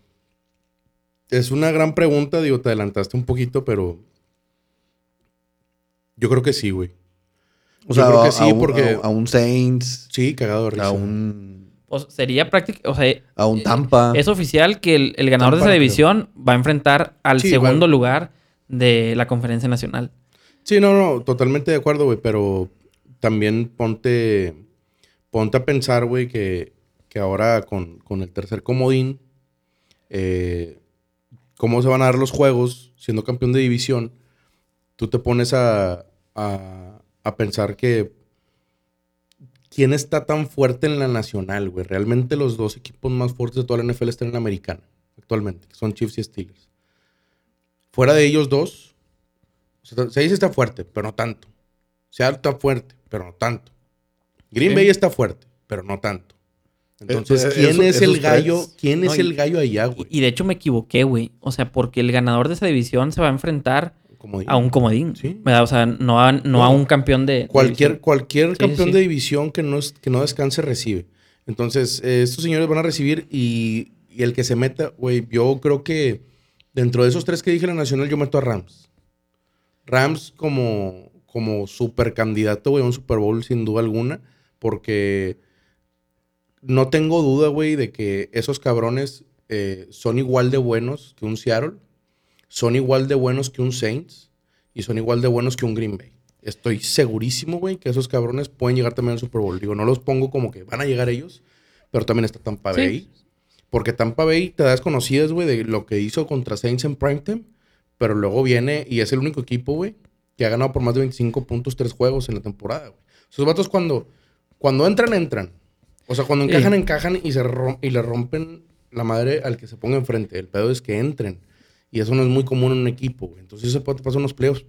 Es una gran pregunta, digo, te adelantaste un poquito, pero yo creo que sí, güey. O Yo sea, creo que a- sí, a, un- porque- a, a un Saints, Sí, cagado de risa. a un, Sería prácticamente, o sea, a un Eh, Tampa. es oficial que el, el ganador de esa creo. división va a enfrentar al Sí, segundo lugar de la conferencia nacional. Sí, no, no, totalmente de acuerdo, güey, pero también ponte, ponte a pensar, güey, que, que ahora con, con el tercer comodín, eh, cómo se van a dar los juegos siendo campeón de división, tú te pones a, a, a pensar que quién está tan fuerte en la nacional, güey. Realmente los dos equipos más fuertes de toda la NFL están en la americana, actualmente, que son Chiefs y Steelers. Fuera de ellos dos, o sea, Seis está fuerte, pero no tanto. Seattle está fuerte, pero no tanto. Green Sí. Bay está fuerte, pero no tanto. Entonces, Eh, eh, ¿quién eso- es el gallo? trades- ¿Quién No, es y- el gallo allá, güey? Y, y de hecho me equivoqué, güey. O sea, porque el ganador de esa división se va a enfrentar A un comodín. Sí. O sea, no a, no a un campeón de. Cualquier, cualquier Sí, campeón sí. de división que no, es- que no descanse recibe. Entonces, eh, estos señores van a recibir y, y el que se meta, güey, yo creo que dentro de esos tres que dije en la nacional, yo meto a Rams. Rams como, como super candidato, güey, a un Super Bowl sin duda alguna, porque no tengo duda, güey, de que esos cabrones eh, son igual de buenos que un Seattle, son igual de buenos que un Saints y son igual de buenos que un Green Bay. Estoy segurísimo, güey, que esos cabrones pueden llegar también al Super Bowl. Digo, no los pongo como que van a llegar ellos, pero también está Tampa Sí. Bay. Porque Tampa Bay te das conocidas, güey, de lo que hizo contra Saints en primetime, pero luego viene y es el único equipo, güey, que ha ganado por más de 25 puntos tres juegos en la temporada, güey. Esos vatos cuando, cuando entran, entran. O sea, cuando Sí. encajan, encajan y, se rom- y le rompen la madre al que se ponga enfrente. El pedo es que entren. Y eso no es muy común en un equipo, güey. Entonces eso puede pasar en los playoffs.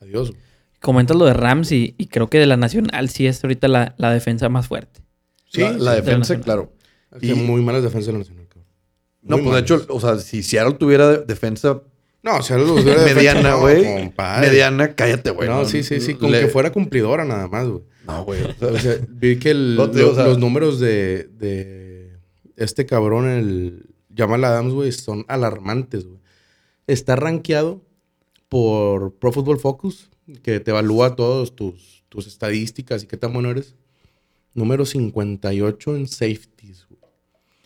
Adiós, güey. Comentas lo de Rams y, y creo que de la Nacional sí es ahorita la, la defensa más fuerte. Sí, la, la sí. defensa, claro. Es que Y- muy malas defensas de la Nacional, cabrón. No, pues de hecho, o sea, si Seattle tuviera de- defensa No, o sea, los de defensa, mediana, güey. compadre. mediana, cállate, güey. no, sí, sí, sí. Con Le- que fuera cumplidora nada más, güey. No, güey. o sea, O sea, vi que el- No te digo, lo- o sea- los números de, de este cabrón, el Jamal Adams, güey, son alarmantes, güey. Está rankeado por Pro Football Focus, que te evalúa todas tus, tus estadísticas y qué tan bueno eres. Número 58 en safeties, güey.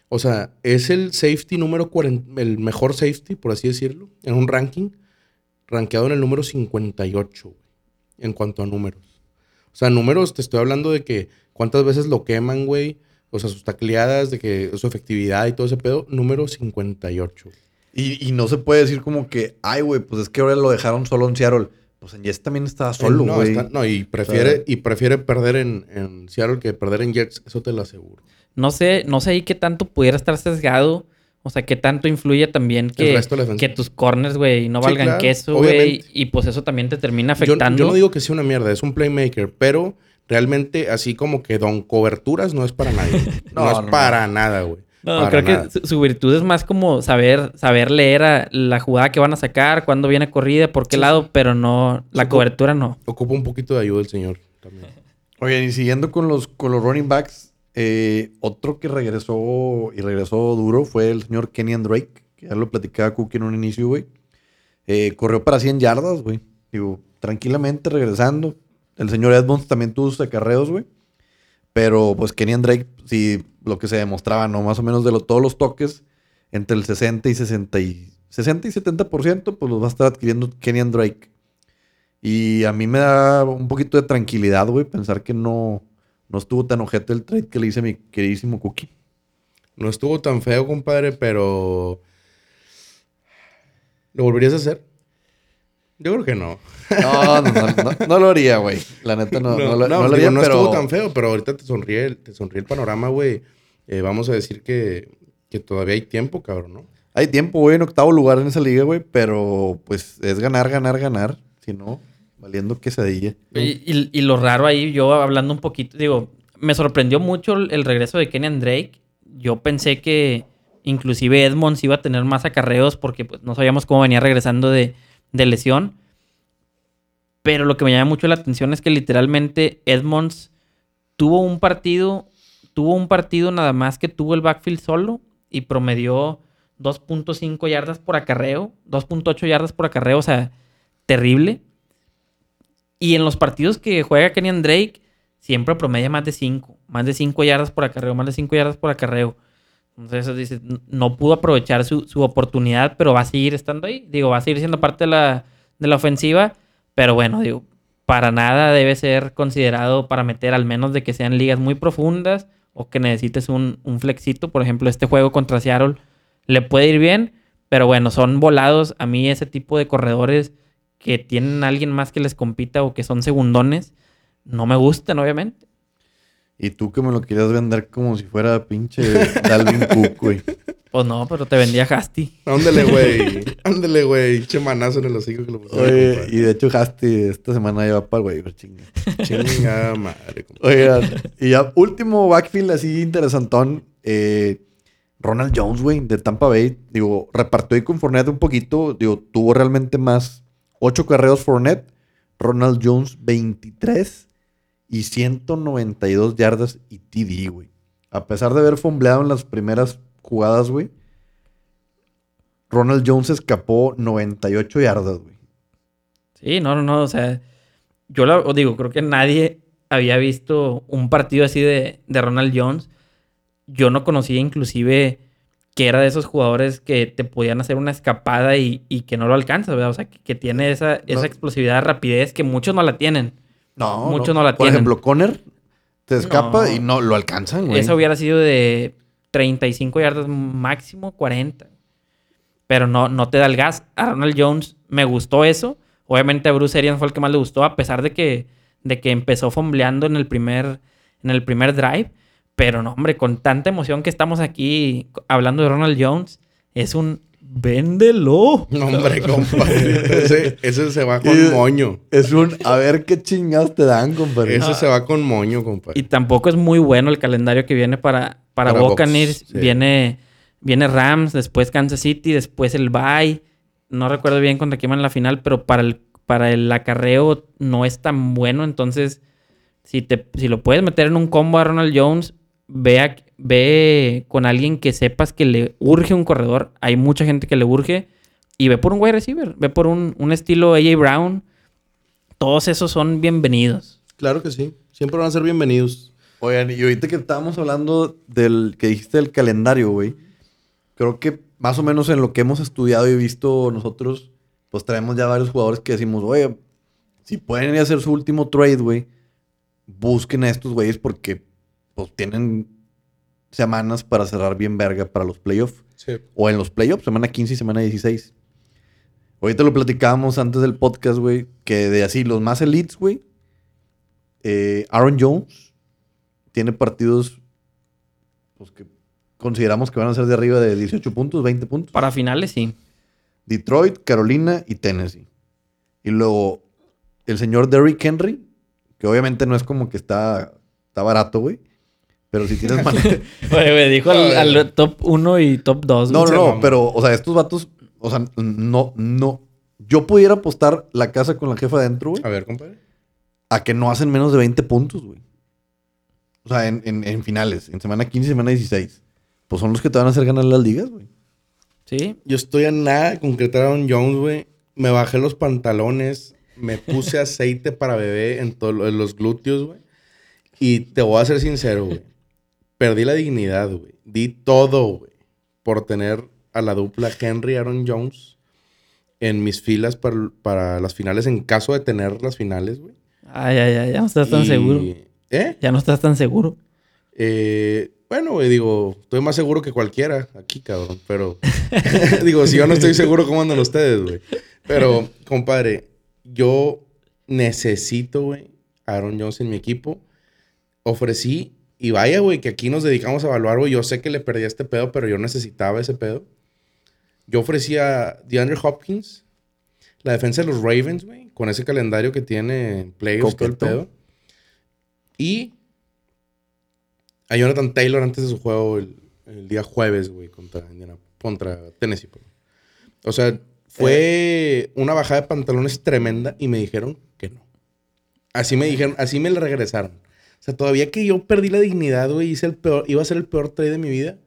O sea, es el safety número 40, el mejor safety, por así decirlo, en un ranking, rankeado en el número 58, güey, en cuanto a números. O sea, números, te estoy hablando de que cuántas veces lo queman, güey. O sea, sus tacleadas, de que su efectividad y todo ese pedo. Número 58. Y, y no se puede decir como que, ay, güey, pues es que ahora lo dejaron solo en Seattle. Pues en Jets también estaba solo, no, güey. no, y prefiere, O sea- y prefiere perder en, en Seattle que perder en Jets. Eso te lo aseguro. No sé, no sé ahí qué tanto pudiera estar sesgado. O sea, qué tanto influye también que, que tus corners, güey, no Sí, valgan claro, queso, güey. Y pues eso también te termina afectando. yo no digo que sea una mierda, es un playmaker, pero realmente así como que don coberturas no es para nadie. no, No, es no, no. para nada, güey. No, Para creo nada. que su, su virtud es más como saber, saber leer a la jugada que van a sacar, cuándo viene corrida, por qué Sí, lado, pero no, la cobertura no. Ocupa un poquito de ayuda el señor también. Oye, y siguiendo con los, con los running backs, eh, otro que regresó y regresó duro fue el señor Kenyan Drake, que ya lo platicaba Cookie en un inicio, güey. Eh, corrió para 100 yardas, güey. Digo, tranquilamente regresando. El señor Edmonds también tuvo sus acarreos, güey. Pero pues Kenyan Drake, sí, lo que se demostraba, ¿no? Más o menos de todos los toques, entre el 60 y 60 y, 60 y 70%, pues los va a estar adquiriendo Kenyan Drake. Y a mí me da un poquito de tranquilidad, güey, pensar que no, no estuvo tan ojete el trade que le hice a mi queridísimo Cookie. No estuvo tan feo, compadre, pero. ¿Lo volverías a hacer? Yo creo que no. No, no, no, no, no lo haría, güey. La neta no, no, lo- no lo digo, haría, no pero... estuvo tan feo, pero ahorita te sonríe, el- te sonríe el panorama, güey. Eh, vamos a decir que, que todavía hay tiempo, cabrón, ¿no? Hay tiempo, güey, en octavo lugar en esa liga, güey, pero pues es ganar, ganar, ganar. Si no, valiendo quesadilla. Y, y- y lo raro ahí, yo hablando un poquito, digo, me sorprendió mucho el, el regreso de Kenyan Drake. Yo pensé que inclusive Edmonds iba a tener más acarreos porque pues, no sabíamos cómo venía regresando de, de lesión. Pero lo que me llama mucho la atención es que literalmente Edmonds tuvo un partido, tuvo un partido nada más que tuvo el backfield solo y promedió 2.5 yardas por acarreo, 2.8 yardas por acarreo, o sea, terrible. Y en los partidos que juega Kenyan Drake, siempre promedia más de 5. Más de 5 yardas por acarreo, más de 5 yardas por acarreo. Entonces, dice, no pudo aprovechar su, su oportunidad, pero va a seguir estando ahí. Digo, va a seguir siendo parte de la, de la ofensiva. Pero bueno, digo, para nada debe ser considerado para meter, al menos de que sean ligas muy profundas o que necesites un, un flexito. Por ejemplo, este juego contra Seattle le puede ir bien, pero bueno, son volados. A mí ese tipo de corredores que tienen a alguien más que les compita o que son segundones, no me gustan, obviamente. Y tú que me lo querías vender como si fuera pinche Dalvin Cook, güey. Pues no, pero te vendía Hasty. Ándale, güey. Ándale, güey. Che manazo en el hocico que lo pusieron. Oye, compadre. y de hecho Hasty esta semana ya va para el güey, chinga. Chingada madre, compadre. Oigan, y ya último backfield así interesantón. eh, Ronald Jones, güey, de Tampa Bay. Digo, repartió ahí con Fournette un poquito. Digo, tuvo realmente más. Ocho carreos Fournette. Ronald Jones, 23 y 192 yardas y TD, güey. A pesar de haber fumbleado en las primeras jugadas, güey. Ronald Jones escapó 98 yardas, güey. Sí, no, no, no. O sea, yo lo digo, creo que nadie había visto un partido así de, de Ronald Jones. yo no conocía inclusive que era de esos jugadores que te podían hacer una escapada y, y que no lo alcanzas, ¿verdad? O sea, que, que tiene esa, esa No. explosividad, rapidez que muchos no la tienen. No, Muchos no la Por tienen. ejemplo, Conner te escapa No. y no lo alcanzan, güey. Eso hubiera sido de 35 yardas máximo 40. Pero no, no te da el gas. A Ronald Jones me gustó eso. Obviamente a Bruce Arians fue el que más le gustó, a pesar de que, de que empezó fombleando en el primer, en el primer drive. Pero no, hombre, con tanta emoción que estamos aquí hablando de Ronald Jones, es un véndelo. No, hombre, compadre. Ese, ese se va con moño. Es un, a ver qué chingados te dan, compadre. Ese se va con moño, compadre. Y tampoco es muy bueno el calendario que viene para, para, Para Buccaneers. Bucs, sí. Viene, viene Rams, después Kansas City, después el Bye. No recuerdo bien contra quién van en la final, pero para el, para el acarreo no es tan bueno. Entonces, si, te, si lo puedes meter en un combo a Ronald Jones, ve, a- ve con alguien que sepas que le urge un corredor. Hay mucha gente que le urge. Y ve por un wide receiver. Ve por un, un estilo AJ Brown. Todos esos son bienvenidos. Claro que sí. Siempre van a ser bienvenidos. Oigan, y ahorita que estábamos hablando del que dijiste del calendario, güey, creo que más o menos en lo que hemos estudiado y visto nosotros, pues traemos ya varios jugadores que decimos, oye, si pueden ir a hacer su último trade, güey, busquen a estos güeyes porque pues tienen semanas para cerrar bien verga para los playoffs. Sí. O en los playoffs, semana 15 y semana 16. Ahorita lo platicábamos antes del podcast, güey, que de así, los más elites, güey. eh, Aaron Jones tiene partidos pues, que consideramos que van a ser de arriba de 18 puntos, 20 puntos. Para finales, sí. Detroit, Carolina y Tennessee. Y luego el señor Derrick Henry, que obviamente no es como que está, está barato, güey. Pero si tienes manera... Oye, güey, dijo al, al top 1 y top 2. No, no, no, pero, o sea, estos vatos, o sea, no, no. Yo pudiera apostar la casa con la jefa adentro, güey, A ver, compadre. a que no hacen menos de 20 puntos, güey. O sea, en, en- en finales, en semana 15 y semana 16. Pues son los que te van a hacer ganar las ligas, güey. Sí. Yo estoy a nada de concretar a Aaron Jones, güey. Me bajé los pantalones, me puse aceite para bebé en, todo, en los glúteos, güey. Y te voy a ser sincero, güey. Perdí la dignidad, güey. Di todo, güey, por tener a la dupla Henry Aaron Jones en mis filas para, para las finales, en caso de tener las finales, güey. Ay, ay, ay, ya no estás tan seguro. ¿Eh? Ya no estás tan seguro. Eh, bueno, güey, digo, estoy más seguro que cualquiera aquí, cabrón. Pero, digo, si yo no estoy seguro, ¿cómo andan ustedes, güey? Pero, compadre, yo necesito, güey, a Aaron Jones en mi equipo. Ofrecí, y vaya, güey, que aquí nos dedicamos a evaluar, güey. Yo sé que le perdí este pedo, pero yo necesitaba ese pedo. Yo ofrecí a DeAndre Hopkins, la defensa de los Ravens, güey, con ese calendario que tiene en playoffs, todo el pedo. Y a Jonathan Taylor antes de su juego el, el día jueves, güey, contra, contra Tennessee. O sea, fue una bajada de pantalones tremenda y me dijeron que no. Así me dijeron, así me le regresaron. O sea, todavía que yo perdí la dignidad, güey, hice el peor, iba a ser el peor trade de mi vida,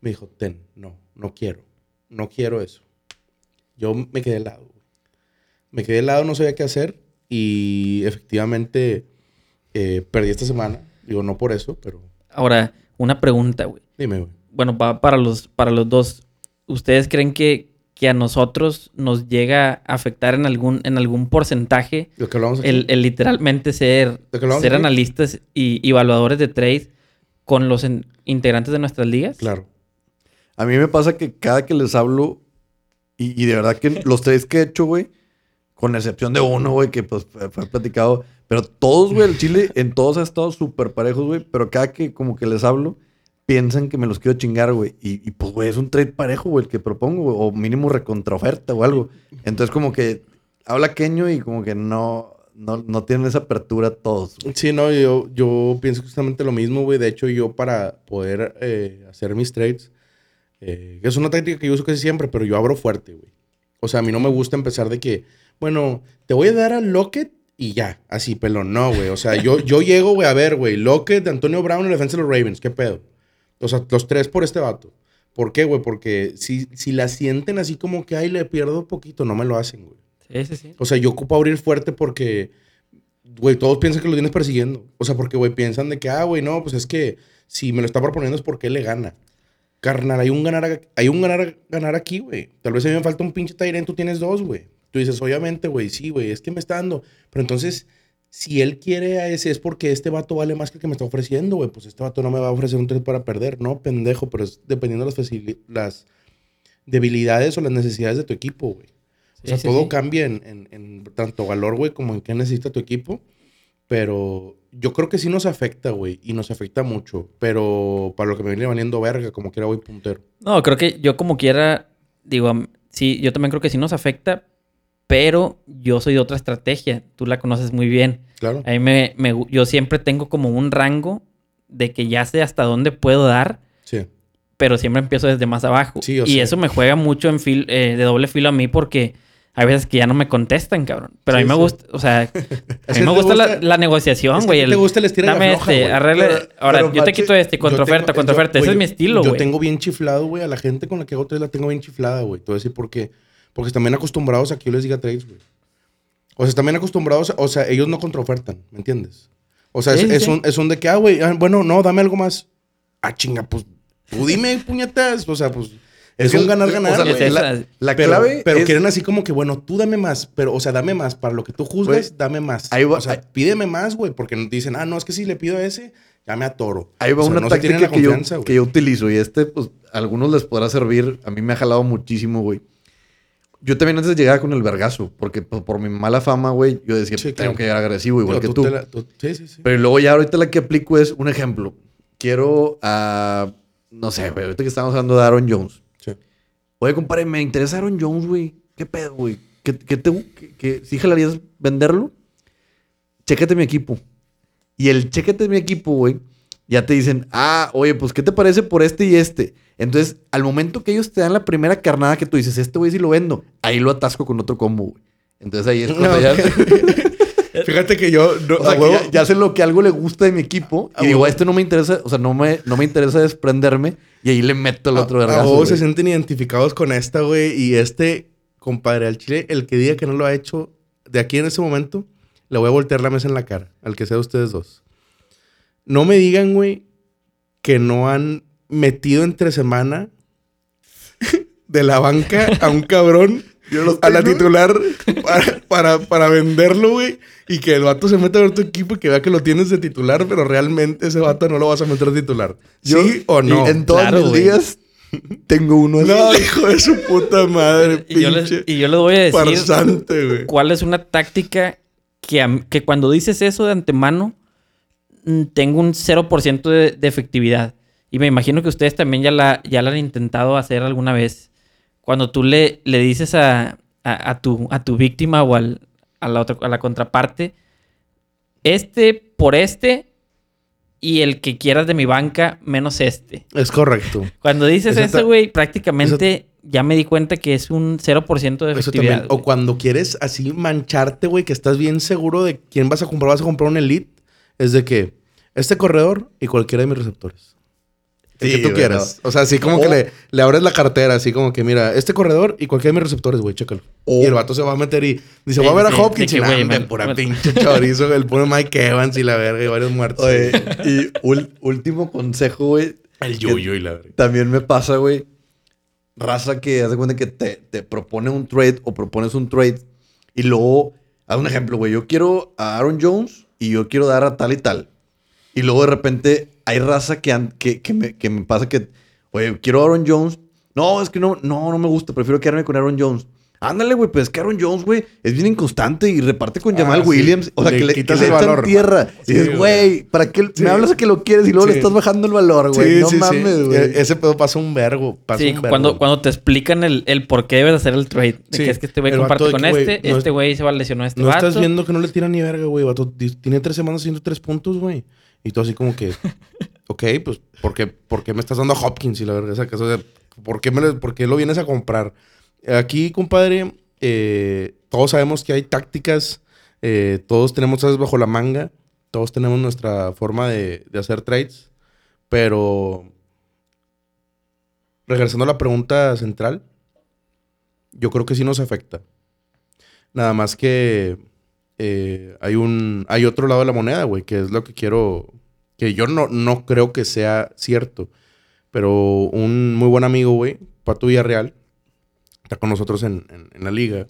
me dijo, ten, no, no quiero, no quiero eso. Yo me quedé helado, güey. Me quedé helado, no sabía qué hacer y efectivamente eh, perdí esta semana. Digo, no por eso, pero Ahora, una pregunta, güey. dime, güey. Bueno, para los, para los dos. ¿Ustedes creen que, que a nosotros nos llega a afectar en algún, en algún porcentaje Lo que hablamos aquí. el, el literalmente ser, ¿De qué hablamos ser aquí? analistas y, y evaluadores de trade con los en- integrantes de nuestras ligas? Claro. A mí me pasa que cada que les hablo, y, y de verdad que los tres que he hecho, güey, con excepción de uno, güey, que pues fue fue platicado, pero todos, güey, el Chile, en todos ha estado súper parejos, güey, pero cada que como que les hablo, piensan que me los quiero chingar, güey. Y, pues, güey, es un trade parejo, güey, el que propongo, o mínimo recontraoferta o algo. Entonces como que habla queño y como que no, no, no tienen esa apertura todos. Sí, no, yo, yo pienso justamente lo mismo, güey. De hecho, yo para poder eh, hacer mis trades, eh, es una táctica que yo uso casi siempre, pero yo abro fuerte, güey. O sea, a mí no me gusta empezar de que, bueno, te voy a dar a Lockett y ya, así, pelón. No, güey. O sea, yo, yo llego, güey, a ver, güey, Lockett, Antonio Brown en defensa de los Ravens, ¿qué pedo? O sea, los tres por este vato. ¿Por qué, güey? Porque si, si la sienten así como que, ay, le pierdo poquito, no me lo hacen, güey. Sí, sí, sí. O sea, yo ocupo abrir fuerte porque, güey, todos piensan que lo tienes persiguiendo. O sea, porque, güey, piensan de que, ah, güey, no, pues es que si me lo está proponiendo es porque él le gana. Carnal, hay un ganar, hay un ganar, ganar aquí, güey. Tal vez a mí me falta un pinche Tyrant, tú tienes dos, güey. Tú dices, obviamente, güey, sí, güey, es que me está dando. Pero entonces, si él quiere a ese, es porque este vato vale más que el que me está ofreciendo, güey. Pues este vato no me va a ofrecer un trade para perder. No, pendejo, pero es dependiendo de las, las debilidades o las necesidades de tu equipo, güey. O sea, sí, todo sí. cambia en, en- en tanto valor, güey, como en qué necesita tu equipo. Pero yo creo que sí nos afecta, güey. Y nos afecta mucho. Pero para lo que me viene valiendo verga, como quiera voy puntero. No, creo que yo como quiera, digo, sí, yo también creo que sí nos afecta, pero yo soy de otra estrategia. Tú la conoces muy bien. Claro. A mí me, yo siempre tengo como un rango de que ya sé hasta dónde puedo dar, Sí. pero siempre empiezo desde más abajo. Sí, yo y sé. eso me juega mucho en fil- eh, de doble filo a mí porque hay veces que ya no me contestan, cabrón. Pero a mí me gusta, o sea, a Es mí que me gusta, la, la negociación, Es que güey. a ti te gusta el estira y Dame este, güey. arregle. Pero- Ahora, pero, yo te quito este, Yo contraoferta, contraoferta. yo- Ese es mi estilo, Yo güey. tengo bien chiflado, güey, a la gente con la que hago la tengo bien chiflada, güey. Te voy a decir por qué. Porque están bien acostumbrados a que yo les diga trades, güey. O sea, están bien acostumbrados, o sea, ellos no contraofertan, ¿me entiendes? O sea, es, sí, es sí. un, es un de que, ah, güey, ah, bueno, no, dame algo más. Ah, chinga, pues, tú dime, puñetas. O sea, pues, es, un ganar-ganar, o sea, la, esa. la pero, clave pero es- quieren así como que, bueno, tú dame más, pero, o sea, dame más. Para lo que tú juzgas, Güey, dame más. ahí va- o sea, ahí- pídeme más, güey, porque dicen, ah, no, es que si le pido a ese, ya me atoro. Ahí va O sea, una no táctica que yo, que yo utilizo y este, pues, a algunos les podrá servir. A mí me ha jalado muchísimo, güey. Yo también antes llegaba con el vergazo, porque por mi mala fama, güey, yo decía, Sí, tengo claro. que llegar agresivo, igual que tú. te la- tú- Sí, sí, sí. Pero luego ya ahorita la que aplico es un ejemplo. Quiero a, no sé, güey, ahorita que estamos hablando de Aaron Jones. Sí. Oye, compadre, me interesa Aaron Jones, güey. ¿Qué pedo, güey? ¿Qué, qué te, qué, qué- ¿Sí jalarías venderlo? Chécate mi equipo. Y el chécate mi equipo, güey, ya te dicen, ah, oye, pues, ¿qué te parece por este y este? Entonces, al momento que ellos te dan la primera carnada que tú dices, este güey sí lo vendo, ahí lo atasco con otro combo, güey. Entonces ahí es cuando No. ya... Fíjate que yo. no- O sea, que ya, ya sé lo que algo le gusta de mi equipo. A Y digo, a este no me interesa, o sea, no me, no me interesa desprenderme. Y ahí le meto el otro a- a vergazo. huevo se sienten identificados con esta, güey. Y este, compadre, al chile, el que diga que no lo ha hecho, de aquí en ese momento, le voy a voltear la mesa en la cara, al que sea de ustedes dos. No me digan, güey, que no han metido entre semana de la banca a un cabrón Yo los a la titular para, para, para venderlo, güey. Y que el vato se meta a ver tu equipo y que vea que lo tienes de titular, pero realmente ese vato no lo vas a meter de titular. Yo- ¿Sí o no? En todas Claro, mis güey. ligas tengo uno así. No, hijo de su puta madre, Y yo, les, pinche y yo les voy a decir farsante, güey. cuál es una táctica que, que cuando dices eso de antemano, tengo un 0% de, de efectividad. Y me imagino que ustedes también ya la, ya la han intentado hacer alguna vez. Cuando tú le, le dices a, a- a tu, a tu víctima o al- a, la otra, a la contraparte, este por este y el que quieras de mi banca menos este. Es correcto. Cuando dices eso, güey, prácticamente ya me di cuenta que es un 0% de Eso efectividad. también. O cuando quieres así mancharte, güey, que estás bien seguro de quién vas a comprar. Vas a comprar un Elite. Es de que este corredor y cualquiera de mis receptores. El Sí, que tú güey, quieras. O sea, así como que le, le abres la cartera, así como que mira, este corredor y cualquiera de mis receptores, güey, chécalo. Y el vato se va a meter y dice, voy a ver a Hopkins y pura pinche chorizo, el puro Mike Evans y la verga y varios muertos. Oye, y ul- último consejo, güey. el yuyo y la verga. También me pasa, güey. Raza que hace cuenta que te, te propone un trade o propones un trade y luego, haz un ejemplo, güey. Yo quiero a Aaron Jones y yo quiero dar a tal y tal. Y luego de repente hay raza que, que, que me, que me pasa que, oye, quiero a Aaron Jones. No, es que no, no, no me gusta. Prefiero quedarme con Aaron Jones. Ándale, güey, pues es que Aaron Jones, güey, es bien inconstante y reparte con Ah, Jamal sí. Williams. O sea, Le que le, quitas que le el echan valor. tierra. Sí, y dices, güey. ¿para qué Sí. me hablas a que lo quieres y luego le estás bajando el valor, güey? no mames, güey. E- Ese pedo pasa un vergo. Pasa Sí, un vergo. cuando, cuando te explican el, el por qué debes hacer el trade. De Sí, que es que este güey comparte de con este, no este es- güey se va a lesionar a este No vato. estás viendo que no le tira ni verga, güey. Tiene tres semanas haciendo tres puntos, güey. Y tú así como que, ok, pues, ¿por qué, por qué me estás dando a Hopkins y la verga? esa cosa de, ¿por, qué me lo, ¿Por qué lo vienes a comprar? Aquí, compadre, eh, todos sabemos que hay tácticas. eh, todos tenemos esas bajo la manga. Todos tenemos nuestra forma de, hacer trades. Pero, regresando a la pregunta central, yo creo que sí nos afecta. Nada más que eh, hay un hay otro lado de la moneda, güey, que es lo que quiero que yo no, no creo que sea cierto, pero un muy buen amigo, güey, Pato Villarreal, con nosotros en la liga,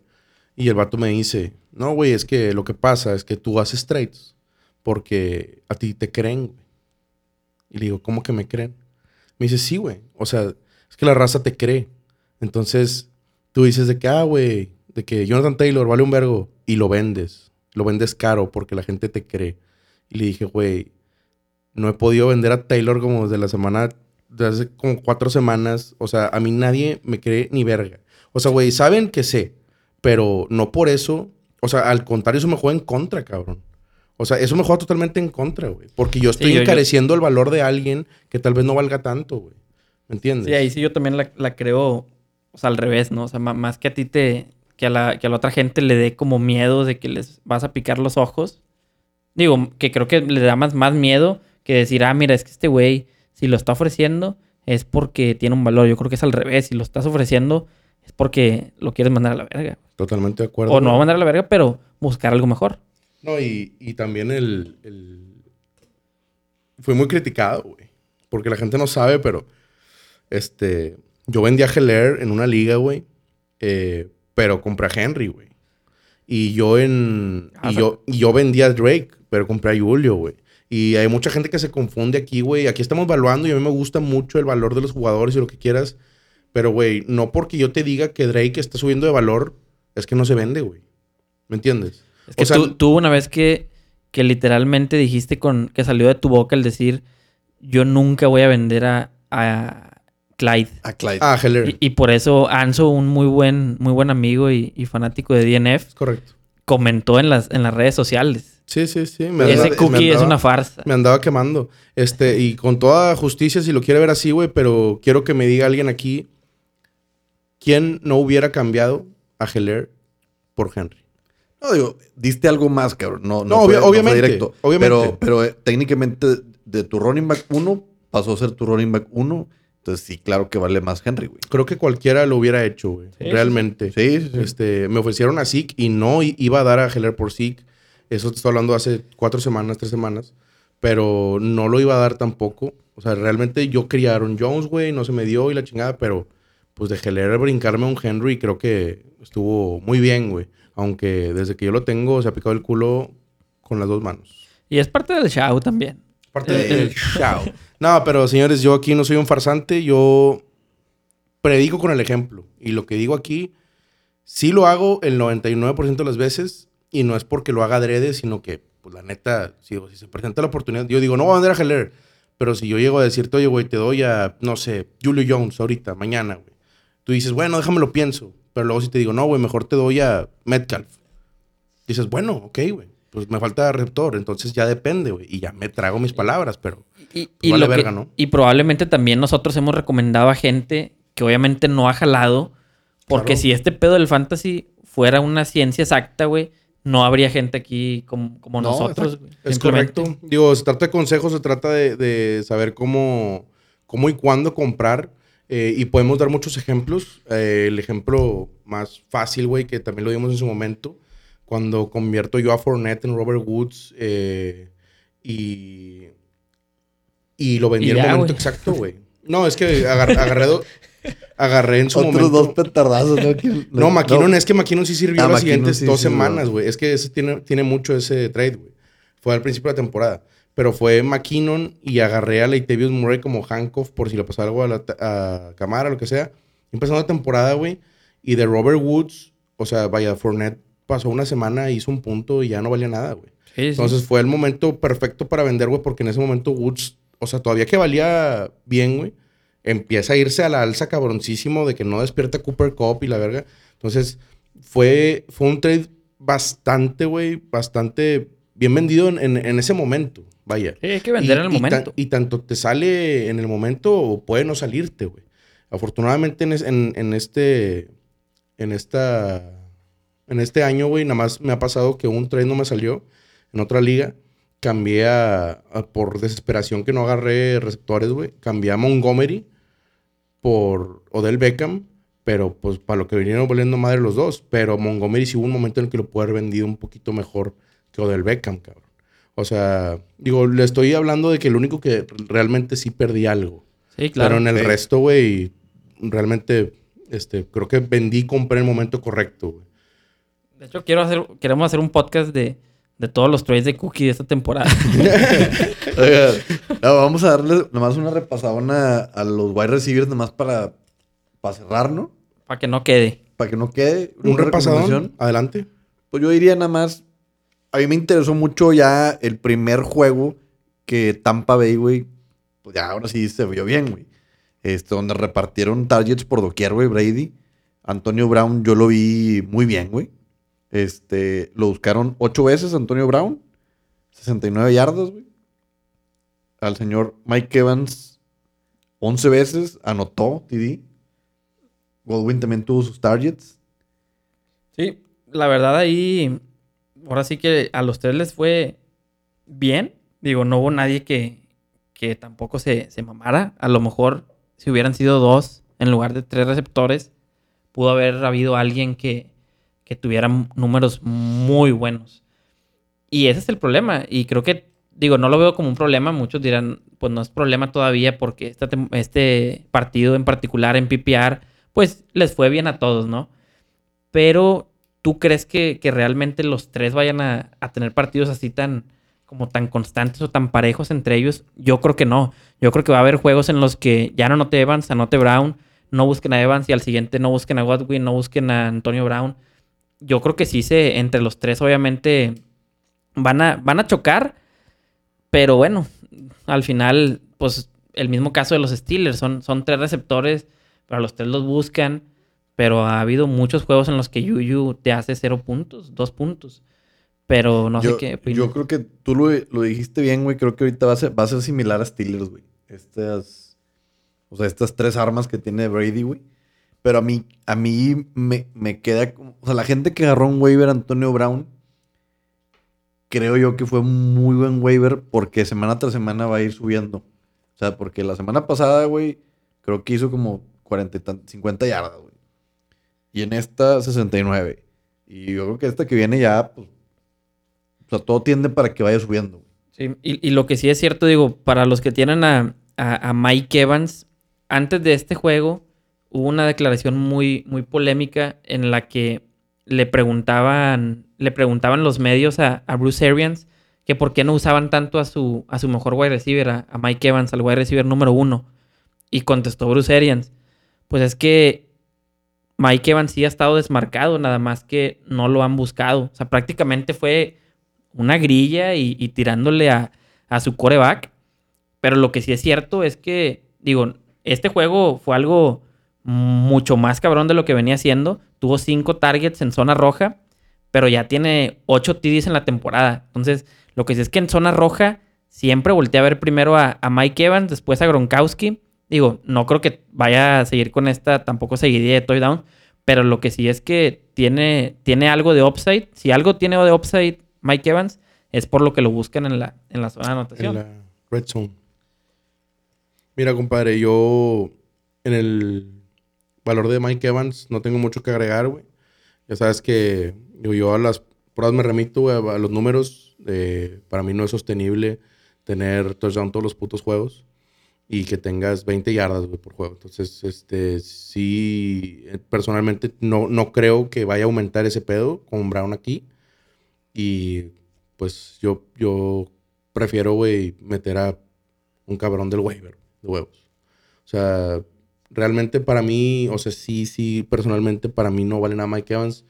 y el vato me dice, no, güey, es que lo que pasa es que tú haces trades porque a ti te creen, güey. Y le digo, ¿cómo que me creen? Me dice, sí, güey. O sea, es que la raza te cree. Entonces, tú dices de que, ah, güey, de que Jonathan Taylor vale un vergo y lo vendes. Lo vendes caro porque la gente te cree. Y le dije, güey, no he podido vender a Taylor como desde la semana, desde hace como cuatro semanas. O sea, a mí nadie me cree ni verga. O sea, güey, saben que sé, pero no por eso. O sea, al contrario, eso me juega en contra, cabrón. O sea, eso me juega totalmente en contra, güey. Porque yo estoy yo- yo- encareciendo el valor de alguien que tal vez no valga tanto, güey. ¿Me entiendes? Sí, ahí sí yo también la, la creo, o sea, al revés, ¿no? O sea, más que a ti te, que a, la, que a la otra gente le dé como miedo de que les vas a picar los ojos. Digo, que creo que le da más, más miedo que decir, ah, mira, es que este güey, si lo está ofreciendo, es porque tiene un valor. Yo creo que es al revés. Si lo estás ofreciendo, es porque lo quieres mandar a la verga. Totalmente de acuerdo. O no mandar a la verga, pero buscar algo mejor. No, y, y también el, el- Fui muy criticado, güey. Porque la gente no sabe, pero... Este... Yo vendí a Heller en una liga, güey. eh, pero compré a Henry, güey. Y yo en... Ah, y, sea- yo, y yo vendí a Drake, pero compré a Julio, güey. Y hay mucha gente que se confunde aquí, güey. Aquí estamos evaluando y a mí me gusta mucho el valor de los jugadores y lo que quieras. Pero, güey, no porque yo te diga que Drake está subiendo de valor, es que no se vende, güey. ¿Me entiendes? Es que O sea, tú, tú una vez que, que literalmente dijiste con que salió de tu boca el decir yo nunca voy a vender a, a Clyde. A Clyde. Ah, Heller. Y, y por eso Anso, un muy buen, muy buen amigo y, y fanático de DNF, Es correcto. comentó en las, en las redes sociales. Sí, sí, sí. Me Ese andaba- me cookie es una farsa. Me andaba quemando. Este, y con toda justicia, si lo quiere ver así, güey, pero quiero que me diga alguien aquí quién no hubiera cambiado a Heller por Henry. No, digo, diste algo más, cabrón. No, No, fue- obvia- fue obviamente, obviamente. Pero, pero eh, técnicamente de tu running back 1 pasó a ser tu running back 1. Entonces sí, claro que vale más Henry, güey. Creo que cualquiera lo hubiera hecho, güey. Sí, Realmente. Sí, sí, sí. Este, me ofrecieron a Zeke y no i- iba a dar a Heller por Zeke. Eso te estoy hablando hace cuatro semanas, tres semanas. Pero no lo iba a dar tampoco. O sea, realmente yo quería a Aaron Jones, güey. No se me dio y la chingada. Pero pues de Heller brincarme a un Henry creo que estuvo muy bien, güey. Aunque desde que yo lo tengo se ha picado el culo con las dos manos. Y es parte del show también. Parte Eh, del show. No, pero señores, yo aquí no soy un farsante. Yo predico con el ejemplo. Y lo que digo aquí, sí lo hago el 99% de las veces. Y no es porque lo haga adrede, sino que, pues la neta, si, si se presenta la oportunidad, yo digo, no voy a vender a Heller. Pero si yo llego a decirte, oye, güey, te doy a, no sé, Julio Jones ahorita, mañana, güey. Tú dices, bueno, déjame lo pienso. Pero luego si te digo, no, güey, mejor te doy a Metcalf. Dices, bueno, ok, güey. Pues me falta receptor, entonces ya depende, güey. Y ya me trago mis palabras, pero Y, Pues vale lo que- verga, ¿no? y probablemente también nosotros hemos recomendado a gente que obviamente no ha jalado. Porque Claro. si este pedo del fantasy fuera una ciencia exacta, güey, no habría gente aquí como, como No, nosotros. Es Simplemente. correcto. Digo, se trata de consejos, se trata de, de saber cómo, cómo y cuándo comprar. Eh, y podemos dar muchos ejemplos. Eh, el ejemplo más fácil, güey, que también lo dimos en su momento, cuando convierto yo a Fournette en Robert Woods eh, y, y lo vendí en el momento güey. exacto, güey. No, es que agar- agarré, do- agarré en su Otros momento. dos petardazos, ¿no? Que- No, McKinnon es que McKinnon sí sirvió Ah, las McKinnon siguientes sí dos sirvió. semanas, güey. Es que ese tiene, tiene mucho ese trade, güey. Fue al principio de la temporada. Pero fue McKinnon y agarré a Leitavius Murray como handcuff por si le pasaba algo a, la, a Camara, lo que sea. Empezando la temporada, güey. Y de Robert Woods, o sea, vaya, Fournette pasó una semana, hizo un punto y ya no valía nada, güey. Sí, sí. Entonces fue el momento perfecto para vender, güey, porque en ese momento Woods, o sea, todavía que valía bien, güey, empieza a irse a la alza cabroncísimo de que no despierta Cooper Cup y la verga. Entonces fue, fue un trade bastante, güey, bastante bien vendido en, en- en ese momento, vaya. Sí, hay que vender Y- en el y momento. y tanto te sale en el momento o puede no salirte, güey. Afortunadamente en, es- en- en este, en esta, en este año, güey, nada más me ha pasado que un trade no me salió en otra liga. Cambié a, a- por desesperación que no agarré receptores, güey. Cambié a Montgomery por Odell Beckham, pero pues para lo que vinieron volviendo madre los dos. Pero Montgomery sí hubo un momento en el que lo pude haber vendido un poquito mejor que Odell Beckham, cabrón. O sea, digo, le estoy hablando de que el único que realmente sí perdí algo. Sí, claro. Pero en el Sí. resto, güey, realmente, este, creo que vendí y compré en el momento correcto, güey. De hecho, quiero hacer, queremos hacer un podcast de, de todos los trades de Cookie de esta temporada. Oiga, no, vamos a darle nomás una repasadona a los wide receivers, nomás para, para cerrar, ¿no? para que no quede. Para que no quede. Un una repasadón, recomendación. adelante. Pues yo diría nada más. A mí me interesó mucho ya el primer juego que Tampa Bay, güey. Pues ya ahora sí se vio bien, güey. Este, donde repartieron targets por doquier, güey, Brady. Antonio Brown, yo lo vi muy bien, güey. Este, lo buscaron ocho veces Antonio Brown. 69 yardas, güey. Al señor Mike Evans, 11 veces, anotó TD. Godwin también tuvo sus targets. Sí, la verdad ahí, ahora sí que a los tres les fue bien. Digo, no hubo nadie que, que tampoco se, se mamara. A lo mejor si hubieran sido dos en lugar de tres receptores, pudo haber habido alguien que, que tuviera números muy buenos. Y ese es el problema. Y creo que, digo, no lo veo como un problema. Muchos dirán, pues no es problema todavía porque esta tem- este partido en particular en PPR, pues les fue bien a todos, ¿no? Pero ¿tú crees que, que realmente los tres vayan a, a tener partidos así tan como tan constantes o tan parejos entre ellos? Yo creo que no. Yo creo que va a haber juegos en los que ya no anote Evans, anote Brown, no busquen a Evans y al siguiente no busquen a Godwin, no busquen a Antonio Brown. Yo creo que sí se, entre los tres obviamente van a, van a chocar, pero bueno, al final, pues el mismo caso de los Steelers, son, son tres receptores, pero los tres los buscan. Pero ha habido muchos juegos en los que Yuyu te hace cero puntos, dos puntos. Pero no yo, sé qué opinas. Yo creo que tú lo, lo dijiste bien, güey. Creo que ahorita va a ser, va a ser similar a Steelers, güey. Estas, o sea, estas tres armas que tiene Brady, güey. Pero a mí, a mí me, me queda. O sea, la gente que agarró un waiver Antonio Brown, creo yo que fue un muy buen waiver porque semana tras semana va a ir subiendo. O sea, porque la semana pasada, güey, creo que hizo como 40 y tan- 50 yardas, güey. Y en esta, 69. Y yo creo que esta que viene ya, pues, o sea, todo tiende para que vaya subiendo. Sí, y, lo que sí es cierto, digo, para los que tienen a, a- a Mike Evans, antes de este juego hubo una declaración muy, muy polémica en la que le preguntaban, le preguntaban los medios a, a Bruce Arians que por qué no usaban tanto a su, a su mejor wide receiver, a, a Mike Evans, al wide receiver número uno. Y contestó Bruce Arians, pues es que Mike Evans sí ha estado desmarcado, nada más que no lo han buscado. O sea, prácticamente fue una grilla y, tirándole a, a su coreback. Pero lo que sí es cierto es que, digo, este juego fue algo mucho más cabrón de lo que venía haciendo. Tuvo cinco targets en zona roja, pero ya tiene ocho TDs en la temporada. Entonces, lo que sí es que en zona roja siempre volteé a ver primero a, a Mike Evans, después a Gronkowski. Digo, no creo que vaya a seguir con esta tampoco seguiría de touchdown, pero lo que sí es que tiene, tiene algo de upside. Si algo tiene de upside Mike Evans, es por lo que lo buscan en la, en la zona de anotación. En la red zone. Mira, compadre, yo en el valor de Mike Evans no tengo mucho que agregar, güey. Ya sabes que yo, yo a las pruebas me remito, güey, a los números. eh, para mí no es sostenible tener touchdown todos los putos juegos y que tengas 20 yardas, güey, por juego. Entonces, este, sí, eh, personalmente no, no creo que vaya a aumentar ese pedo con Brown aquí. Y pues yo, yo prefiero, güey, meter a un cabrón del waiver de huevos. O sea, realmente para mí, o sea, sí, sí, personalmente para mí no vale nada Mike Evans.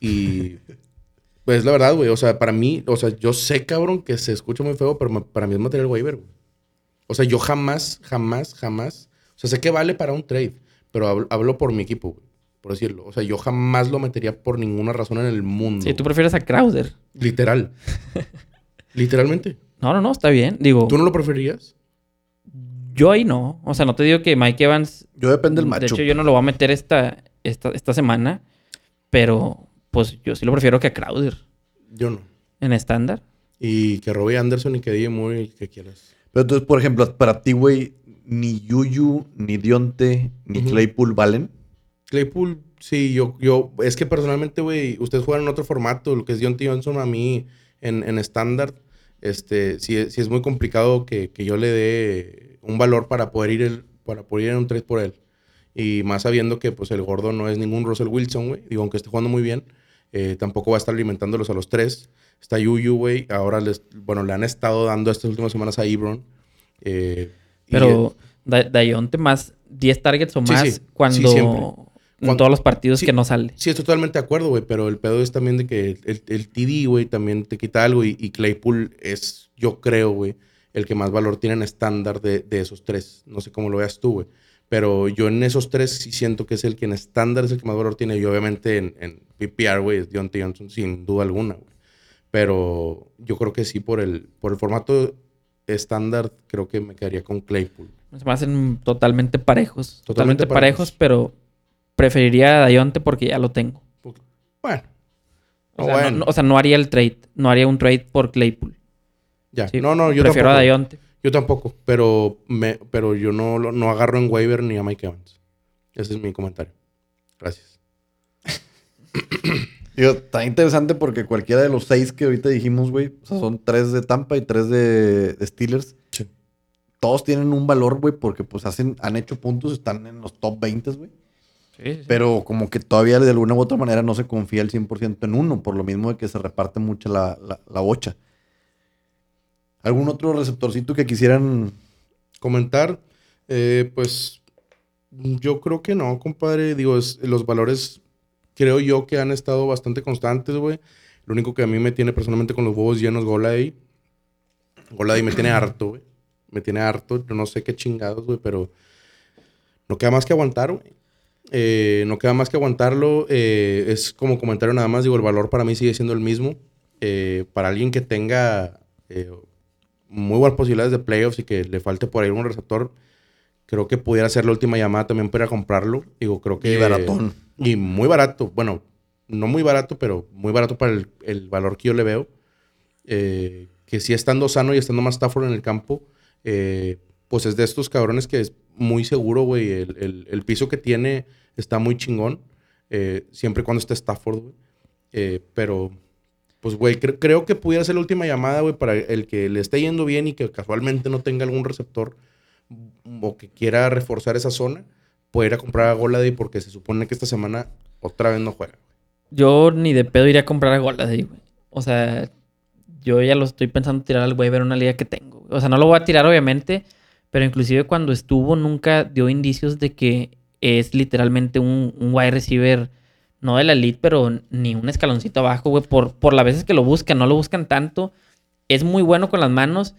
Y pues la verdad, güey, o sea, para mí, o sea, yo sé, cabrón, que se escucha muy feo, pero para mí es material waiver, güey. O sea, yo jamás, jamás, jamás, o sea, sé que vale para un trade, pero hablo, hablo por mi equipo, güey, por decirlo. O sea, yo jamás lo metería por ninguna razón en el mundo. Sí, tú prefieres a Crowder. Literal. Literalmente. No, no, no, está bien. Digo, ¿Tú no lo preferirías? yo ahí no. O sea, no te digo que Mike Evans. Yo depende del De macho. hecho, yo no lo voy a meter esta, esta, esta semana. Pero, pues yo sí lo prefiero que a Crowder Yo no. en estándar. Y que Robbie Anderson y que DJ Moore y que quieras. Pero entonces, por ejemplo, para ti, güey, ni Yuyu, ni Dionte, ni. Claypool valen. Claypool, sí, yo, yo, es que personalmente, güey, ustedes juegan en otro formato, lo que es Deontay Johnson a mí en en estándar, este, sí, es muy complicado que, que, yo le dé un valor para poder ir el, para poder ir en un trade por él. Y más sabiendo que pues el gordo no es ningún Russell Wilson, güey. Digo, aunque esté jugando muy bien, eh, tampoco va a estar alimentándolos a los tres. Está Yuyu, güey. Ahora, les, bueno, le han estado dando estas últimas semanas a Ebron. Eh, Pero Dayonte más 10 targets o más cuando... En todos los partidos que no sale. Sí, estoy totalmente de acuerdo, güey. Pero el pedo es también de que el, el TD, güey, también te quita algo. Y, Claypool es, yo creo, güey, el que más valor tiene en estándar de, de, esos tres. No sé cómo lo veas tú, güey. Pero yo en esos tres sí siento que es el que en estándar es el que más valor tiene. Y obviamente en, en PPR, güey, es Deontay Johnson, sin duda alguna, güey. Pero yo creo que sí, por el, por el formato estándar, creo que me quedaría con Claypool. Se me hacen totalmente parejos. Totalmente, parejos, pero preferiría a Dayonte porque ya lo tengo. Bueno. O sea, No, haría el trade. No haría un trade por Claypool. Ya. no, no, yo prefiero a Dayonte. Yo tampoco, pero, me, pero yo no, no agarro en waiver ni a Mike Evans. Ese es mi comentario. Gracias. está interesante porque cualquiera de los seis que ahorita dijimos, güey, o sea, son tres de Tampa y tres de, Steelers. Todos tienen un valor, güey, porque pues hacen, han hecho puntos, están en los top 20, güey. Pero como que todavía de alguna u otra manera no se confía el 100% en uno, por lo mismo de que se reparte mucho la, la, bocha. ¿Algún otro receptorcito que quisieran comentar? Eh, pues yo creo que no, compadre. Digo, los valores creo yo que han estado bastante constantes, güey. Lo único que a mí me tiene personalmente con los huevos llenos Golay. Golay me tiene harto, güey. Me tiene harto. Yo no sé qué chingados, güey, pero no queda más que aguantar, güey. Eh, no queda más que aguantarlo. Eh, es como comentario nada más. Digo, el valor para mí sigue siendo el mismo. Eh, para alguien que tenga muy buenas posibilidades de playoffs y que le falte por ahí un receptor, creo que pudiera ser la última llamada también para comprarlo. Digo, creo que. Y baratón. Y muy barato. Bueno, no muy barato, pero muy barato para el, valor que yo le veo. Eh, que si estando sano y estando más Stafford en el campo, eh, pues es de estos cabrones que es muy seguro, güey. El, piso que tiene está muy chingón. Eh, siempre y cuando esté Stafford, güey. pero, pues, güey, creo que pudiera ser la última llamada, güey, para el que le esté yendo bien y que casualmente no tenga algún receptor o que quiera reforzar esa zona puede ir a comprar a Goladay porque se supone que esta semana otra vez no juega. Yo ni de pedo iría a comprar a Goladay, güey. O sea, yo ya lo estoy pensando tirar al waiver una liga que tengo. O sea, no lo voy a tirar obviamente, pero inclusive cuando estuvo nunca dio indicios de que es literalmente un, un wide receiver, no de la elite, pero ni un escaloncito abajo, güey. Por, por las veces que lo buscan, no lo buscan tanto. Es muy bueno con las manos,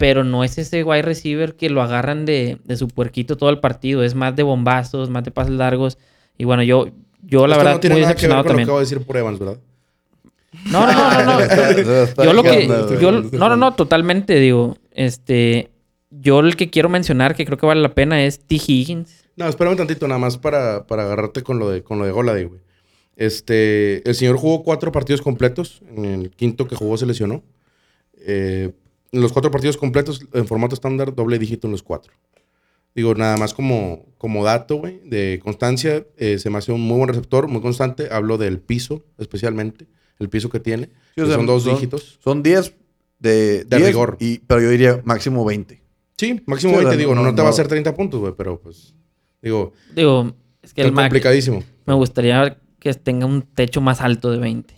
pero no es ese wide receiver que lo agarran de, su puerquito todo el partido. Es más de bombazos, más de pases largos. Y bueno, yo, yo la verdad, no tiene muy nada que ver con Lo que acabo de decir por Evans, ¿verdad? No, no, no, no. yo lo que. no, no, no, totalmente, digo. Este. Yo el que quiero mencionar, que creo que vale la pena, es T. Higgins. No, espérame tantito, nada más para, para agarrarte con lo de, con lo de Golade, güey. Este. El señor jugó cuatro partidos completos. En el quinto que jugó se lesionó. Eh, los cuatro partidos completos en formato estándar, doble dígito en los cuatro. Digo, nada más como, como dato, güey, de constancia, eh, se me hace un muy buen receptor, muy constante. Hablo del piso, especialmente, el piso que tiene. son dos dígitos. Son 10 de, de rigor. Y, pero yo diría máximo 20. Sí, máximo 20, digo, no, te va a hacer 30 puntos, güey, pero pues, digo. Digo, es que el complicadísimo. Me gustaría que tenga un techo más alto de 20.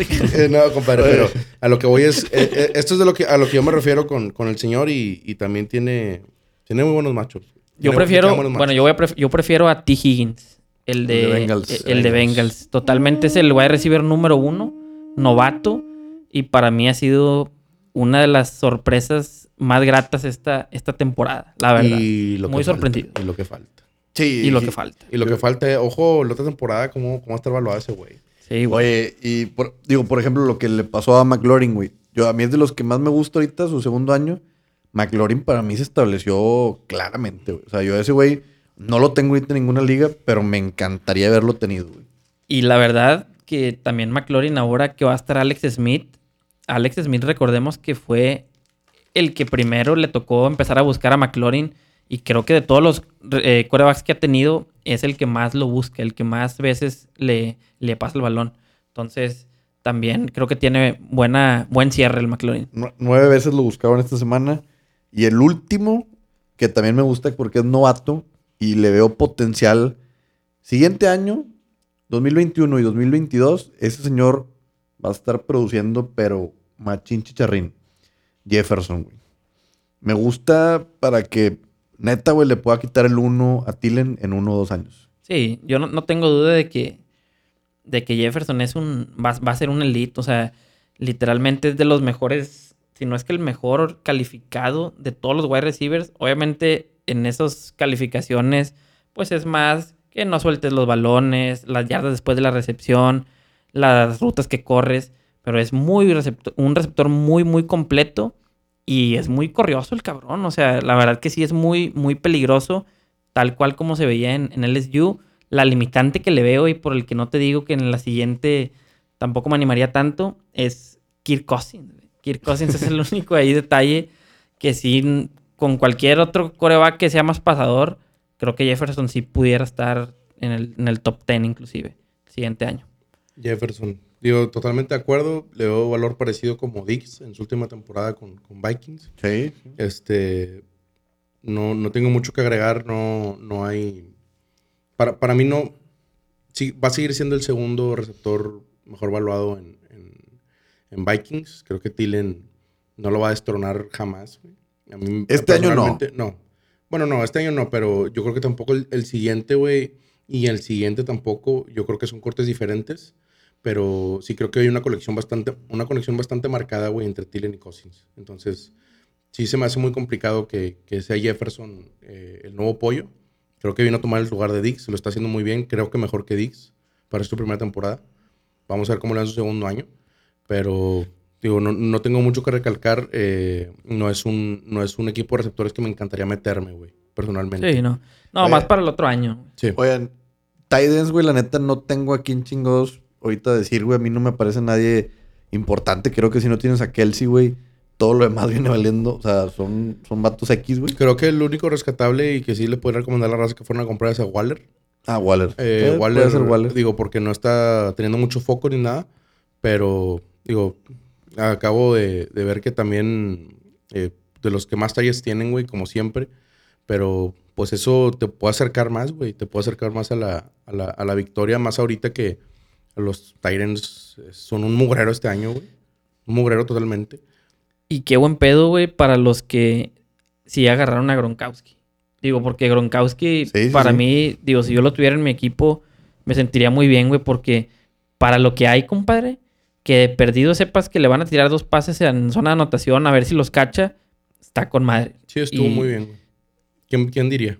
Eh, no, compadre, pero a lo que voy es. Eh, eh, esto es de lo que, a lo que yo me refiero con, con el señor y, también tiene, tiene muy buenos machos. Yo prefiero. Bueno, yo, voy a yo prefiero a T. Higgins, el de, Bengals. El, de Bengals. Totalmente es el wide receiver número uno, novato, y para mí ha sido una de las sorpresas más gratas esta, esta temporada, la verdad. Y lo Muy sorprendido. y lo que falta. Sí. Y lo que falta. Y lo que falta, ojo, la otra temporada, ¿cómo, cómo está evaluado ese güey? Sí, güey. Oye, y digo, por ejemplo, lo que le pasó a McLaurin, güey. Yo, a mí es de los que más me gusta ahorita, su segundo año. McLaurin para mí se estableció claramente, güey. O sea, yo ese güey no lo tengo ahorita en ninguna liga, pero me encantaría haberlo tenido, güey. Y la verdad que también McLaurin ahora que va a estar Alex Smith. Alex Smith, recordemos que fue el que primero le tocó empezar a buscar a McLaurin. Y creo que de todos los eh, quarterbacks que ha tenido, es el que más lo busca, el que más veces le, le pasa el balón. Entonces, también creo que tiene buena, buen cierre el McLaurin. Nu- Nueve veces lo buscaban esta semana. Y el último, que también me gusta porque es novato y le veo potencial. Siguiente año, 2021 y 2022, ese señor va a estar produciendo, pero machín chicharrín. Jefferson, güey. Me gusta para que neta, güey, le pueda quitar el uno a Tillen en uno o dos años. Sí, yo no, no tengo duda de que, de que Jefferson es un, va, va a ser un elite. O sea, literalmente es de los mejores, si no es que el mejor calificado de todos los wide receivers. Obviamente en esas calificaciones, pues es más que no sueltes los balones, las yardas después de la recepción, las rutas que corres. Pero es muy un receptor muy, muy completo. Y es muy corrioso el cabrón. O sea, la verdad que sí es muy, muy peligroso tal cual como se veía en, en LSU. La limitante que le veo y por el que no te digo que en la siguiente tampoco me animaría tanto es Kirk Cousins. Kirk Cousins es el único ahí detalle que sí, con cualquier otro coreback que sea más pasador, creo que Jefferson sí pudiera estar en el, en el top 10 inclusive el siguiente año. Jefferson. Digo, totalmente de acuerdo. Le doy valor parecido como Dix en su última temporada con, con Vikings. Sí. Este, no, no tengo mucho que agregar, no, no hay... Para, para mí no... Sí, va a seguir siendo el segundo receptor mejor valuado en, en- en Vikings. Creo que Tillen no lo va a destronar jamás. güey. A mí, Este año No. Bueno, no, este año no, pero yo creo que tampoco el, el siguiente, güey, y el siguiente tampoco. Yo creo que son cortes diferentes. Pero sí creo que hay una colección bastante, una conexión bastante marcada, güey, entre Tillen y Cousins. Entonces, sí se me hace muy complicado que, que sea Jefferson eh, el nuevo pollo. Creo que vino a tomar el lugar de Dix, lo está haciendo muy bien, creo que mejor que Dix para su primera temporada. Vamos a ver cómo le en su segundo año. Pero, digo, no, no tengo mucho que recalcar. eh, no, es un, no es un equipo de receptores que me encantaría meterme, güey, personalmente. Sí, no. No, Oye. más para el otro año. Sí. Oigan, Tidens, güey, la neta no tengo aquí en chingos ahorita decir, güey, a mí no me parece nadie importante. Creo que si no tienes a Kelsey, güey, todo lo demás viene valiendo. O sea, son, son vatos X, güey. Creo que el único rescatable y que sí le podría recomendar a la raza que fueran a comprar es a Waller. Ah, Waller. Eh, Eh, Waller, ser Waller. digo, porque no está teniendo mucho foco ni nada, pero digo, acabo de, de ver que también eh, de los que más tallas tienen, güey, como siempre, pero pues eso te puede acercar más, güey, te puede acercar más a la, a la, a la victoria, más ahorita que los Tyrants son un mugrero este año, güey, un mugrero totalmente. Y qué buen pedo, güey, para los que sí agarraron a Gronkowski. Digo, porque Gronkowski, Sí, sí, para sí. mí, digo, si yo lo tuviera en mi equipo, me sentiría muy bien, güey, porque para lo que hay, compadre, que de perdido sepas que le van a tirar dos pases en zona de anotación a ver si los cacha, está con madre. Sí, estuvo Y- muy bien, güey. ¿Quién, quién diría?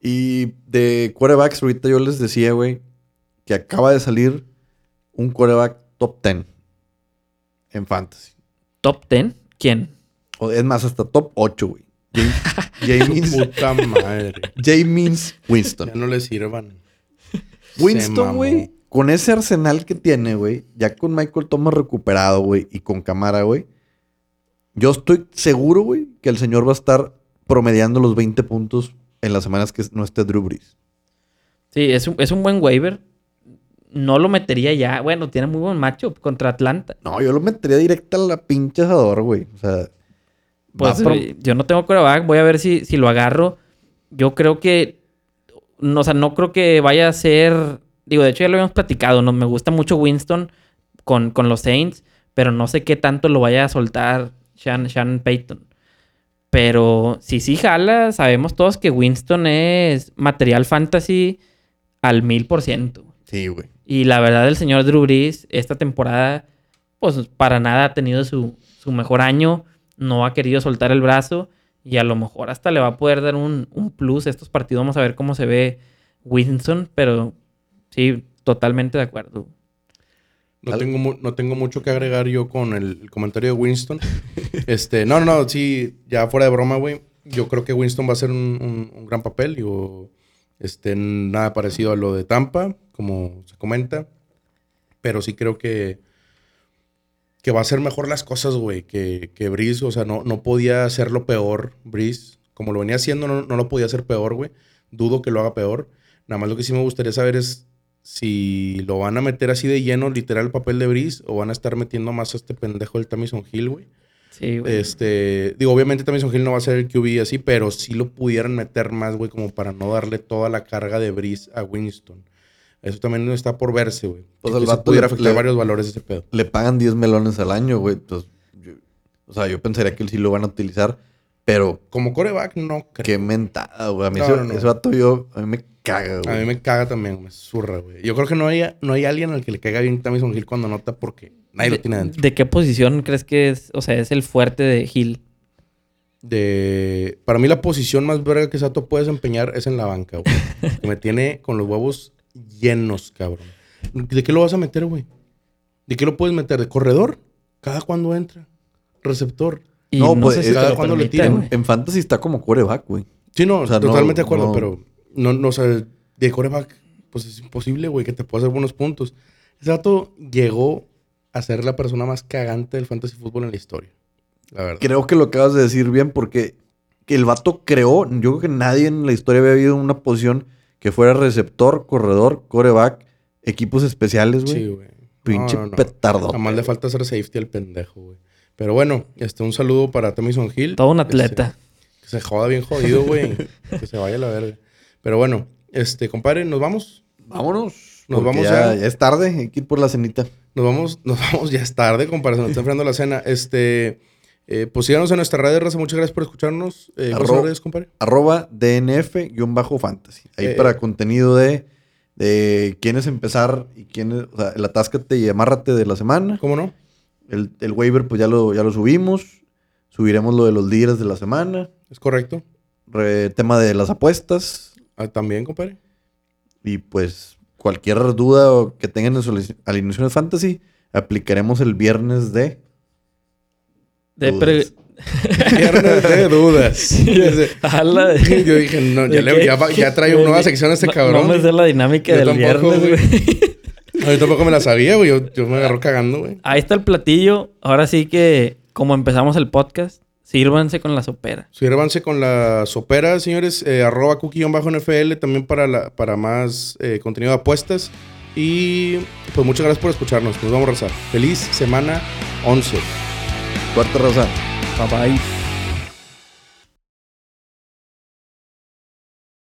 Y de quarterbacks, ahorita yo les decía, güey, que acaba de salir un quarterback top 10 en fantasy. ¿Top 10? ¿Quién? O es más, hasta top 8, güey. James, Puta madre. James Winston. Ya no le sirvan. Winston, güey, con ese arsenal que tiene, güey, ya con Michael Thomas recuperado, güey, y con Camara, güey, yo estoy seguro, güey, que el señor va a estar promediando los 20 puntos en las semanas que no esté Drew Brees. Sí, es un, es un buen waiver. No lo metería ya. Bueno, tiene muy buen matchup contra Atlanta. No, yo lo metería directa a la pinche asador, güey. O sea, Pues pro- yo no tengo coreback, voy a ver si, si lo agarro. Yo creo que, no, o sea, no creo que vaya a ser, digo, de hecho ya lo habíamos platicado, ¿no? Me gusta mucho Winston con, con los Saints, pero no sé qué tanto lo vaya a soltar Shan, Shannon Payton. Pero si sí jala, sabemos todos que Winston es material fantasy al mil por ciento. Sí, güey. Y la verdad, el señor Drew Brees, esta temporada, pues para nada ha tenido su, su mejor año. No ha querido soltar el brazo. Y a lo mejor hasta le va a poder dar un, un plus estos partidos. Vamos a ver cómo se ve Winston. Pero sí, totalmente de acuerdo. No tengo, no tengo mucho que agregar yo con el, comentario de Winston. este, no, no, sí, ya fuera de broma, güey. Yo creo que Winston va a hacer un, un- gran papel. Digo, este, nada parecido a lo de Tampa, como comenta. Pero sí creo que, que va a hacer mejor las cosas, güey, que, que Breeze. O sea, no, no podía hacerlo peor, Breeze. Como lo venía haciendo, no, no lo podía hacer peor, güey. Dudo que lo haga peor. Nada más lo que sí me gustaría saber es si lo van a meter así de lleno, literal, el papel de Brice, o van a estar metiendo más a este pendejo del Tamison Hill, güey. Sí, güey. Este, digo, obviamente Tamison Hill no va a ser el QB así, pero sí lo pudieran meter más, güey, como para no darle toda la carga de Brice a Winston. Eso también está por verse, güey. Pues al vato pudiera le- afectar le- varios valores ese pedo. Le pagan 10 melones al año, güey. Pues, yo- o sea, yo pensaría que sí lo van a utilizar, pero Como coreback, no creo. qué mentada, güey. A mí No, ese, no, no. ese vato yo, a mí me caga, güey. A mí me caga también, me zurra, güey. Yo creo que no hay, no hay alguien al que le caiga bien Tamison Hill cuando anota porque nadie lo tiene adentro. ¿De qué posición crees que es? O sea, es el fuerte de Hill. De... Para mí la posición más verga que Sato puede desempeñar es en la banca, güey. que me tiene con los huevos llenos, cabrón. ¿De qué lo vas a meter, güey? ¿De qué lo puedes meter? ¿De corredor? ¿Cada cuándo entra? ¿Receptor? Y No, no, pues, sé si cada cuando le tiran. En Fantasy está como quarterback, güey. Sí, no, O sea, no- totalmente de acuerdo, no- pero no, no, o sea, de coreback, pues es imposible, güey, que te pueda hacer buenos puntos. Ese dato llegó a ser la persona más cagante del fantasy fútbol en la historia. La verdad. Creo que lo acabas de decir bien porque que el vato creó, yo creo que nadie en la historia había habido una posición que fuera receptor, corredor, coreback, equipos especiales, güey. Sí, güey. Pinche No, no, no. petardo. Nada más le falta hacer safety al pendejo, güey. Pero bueno, este, un saludo para Tamison Hill. Todo un Este, atleta. que se joda bien jodido, güey. que se vaya a la verga. Pero bueno, este, compadre, nos vamos. Vámonos. Nos vamos ya, ya. ya es tarde, hay que ir por la cenita. Nos vamos, nos vamos, ya es tarde, compadre, se nos está enfriando la cena. Este, eh, pues síganos en nuestra red, Raza. Muchas gracias por escucharnos. Eh, ¿Cuáles son Arro- las redes, compadre? Arroba DNF-fantasy. Ahí Eh, para contenido de, de quién es empezar y quién es, o sea, el atáscate y amárrate de la semana. ¿Cómo no? El, el waiver, pues ya lo, ya lo subimos. Subiremos lo de los líderes de la semana. Es correcto. Re- tema de las apuestas. Ah, También, compadre. Y pues cualquier duda que tengan en sus alineaciones fantasy, aplicaremos el viernes de. De pre- Viernes de dudas. Yo dije, no, ya, ¿de le- ya, ya trae una nueva sección a este No- cabrón. No me sé la dinámica Yo del tampoco, viernes, güey. güey. Yo tampoco me la sabía, güey. Yo, yo me agarró cagando, güey. Ahí está el platillo. Ahora sí que, como empezamos el podcast, sírvanse con la sopera. Sírvanse con la sopera, señores. Eh, arroba cookie-nfl también para, la, para más eh, contenido de apuestas. Y pues muchas gracias por escucharnos. Nos vamos a rezar. Feliz semana 11. Quarta razão. Tá bye bye.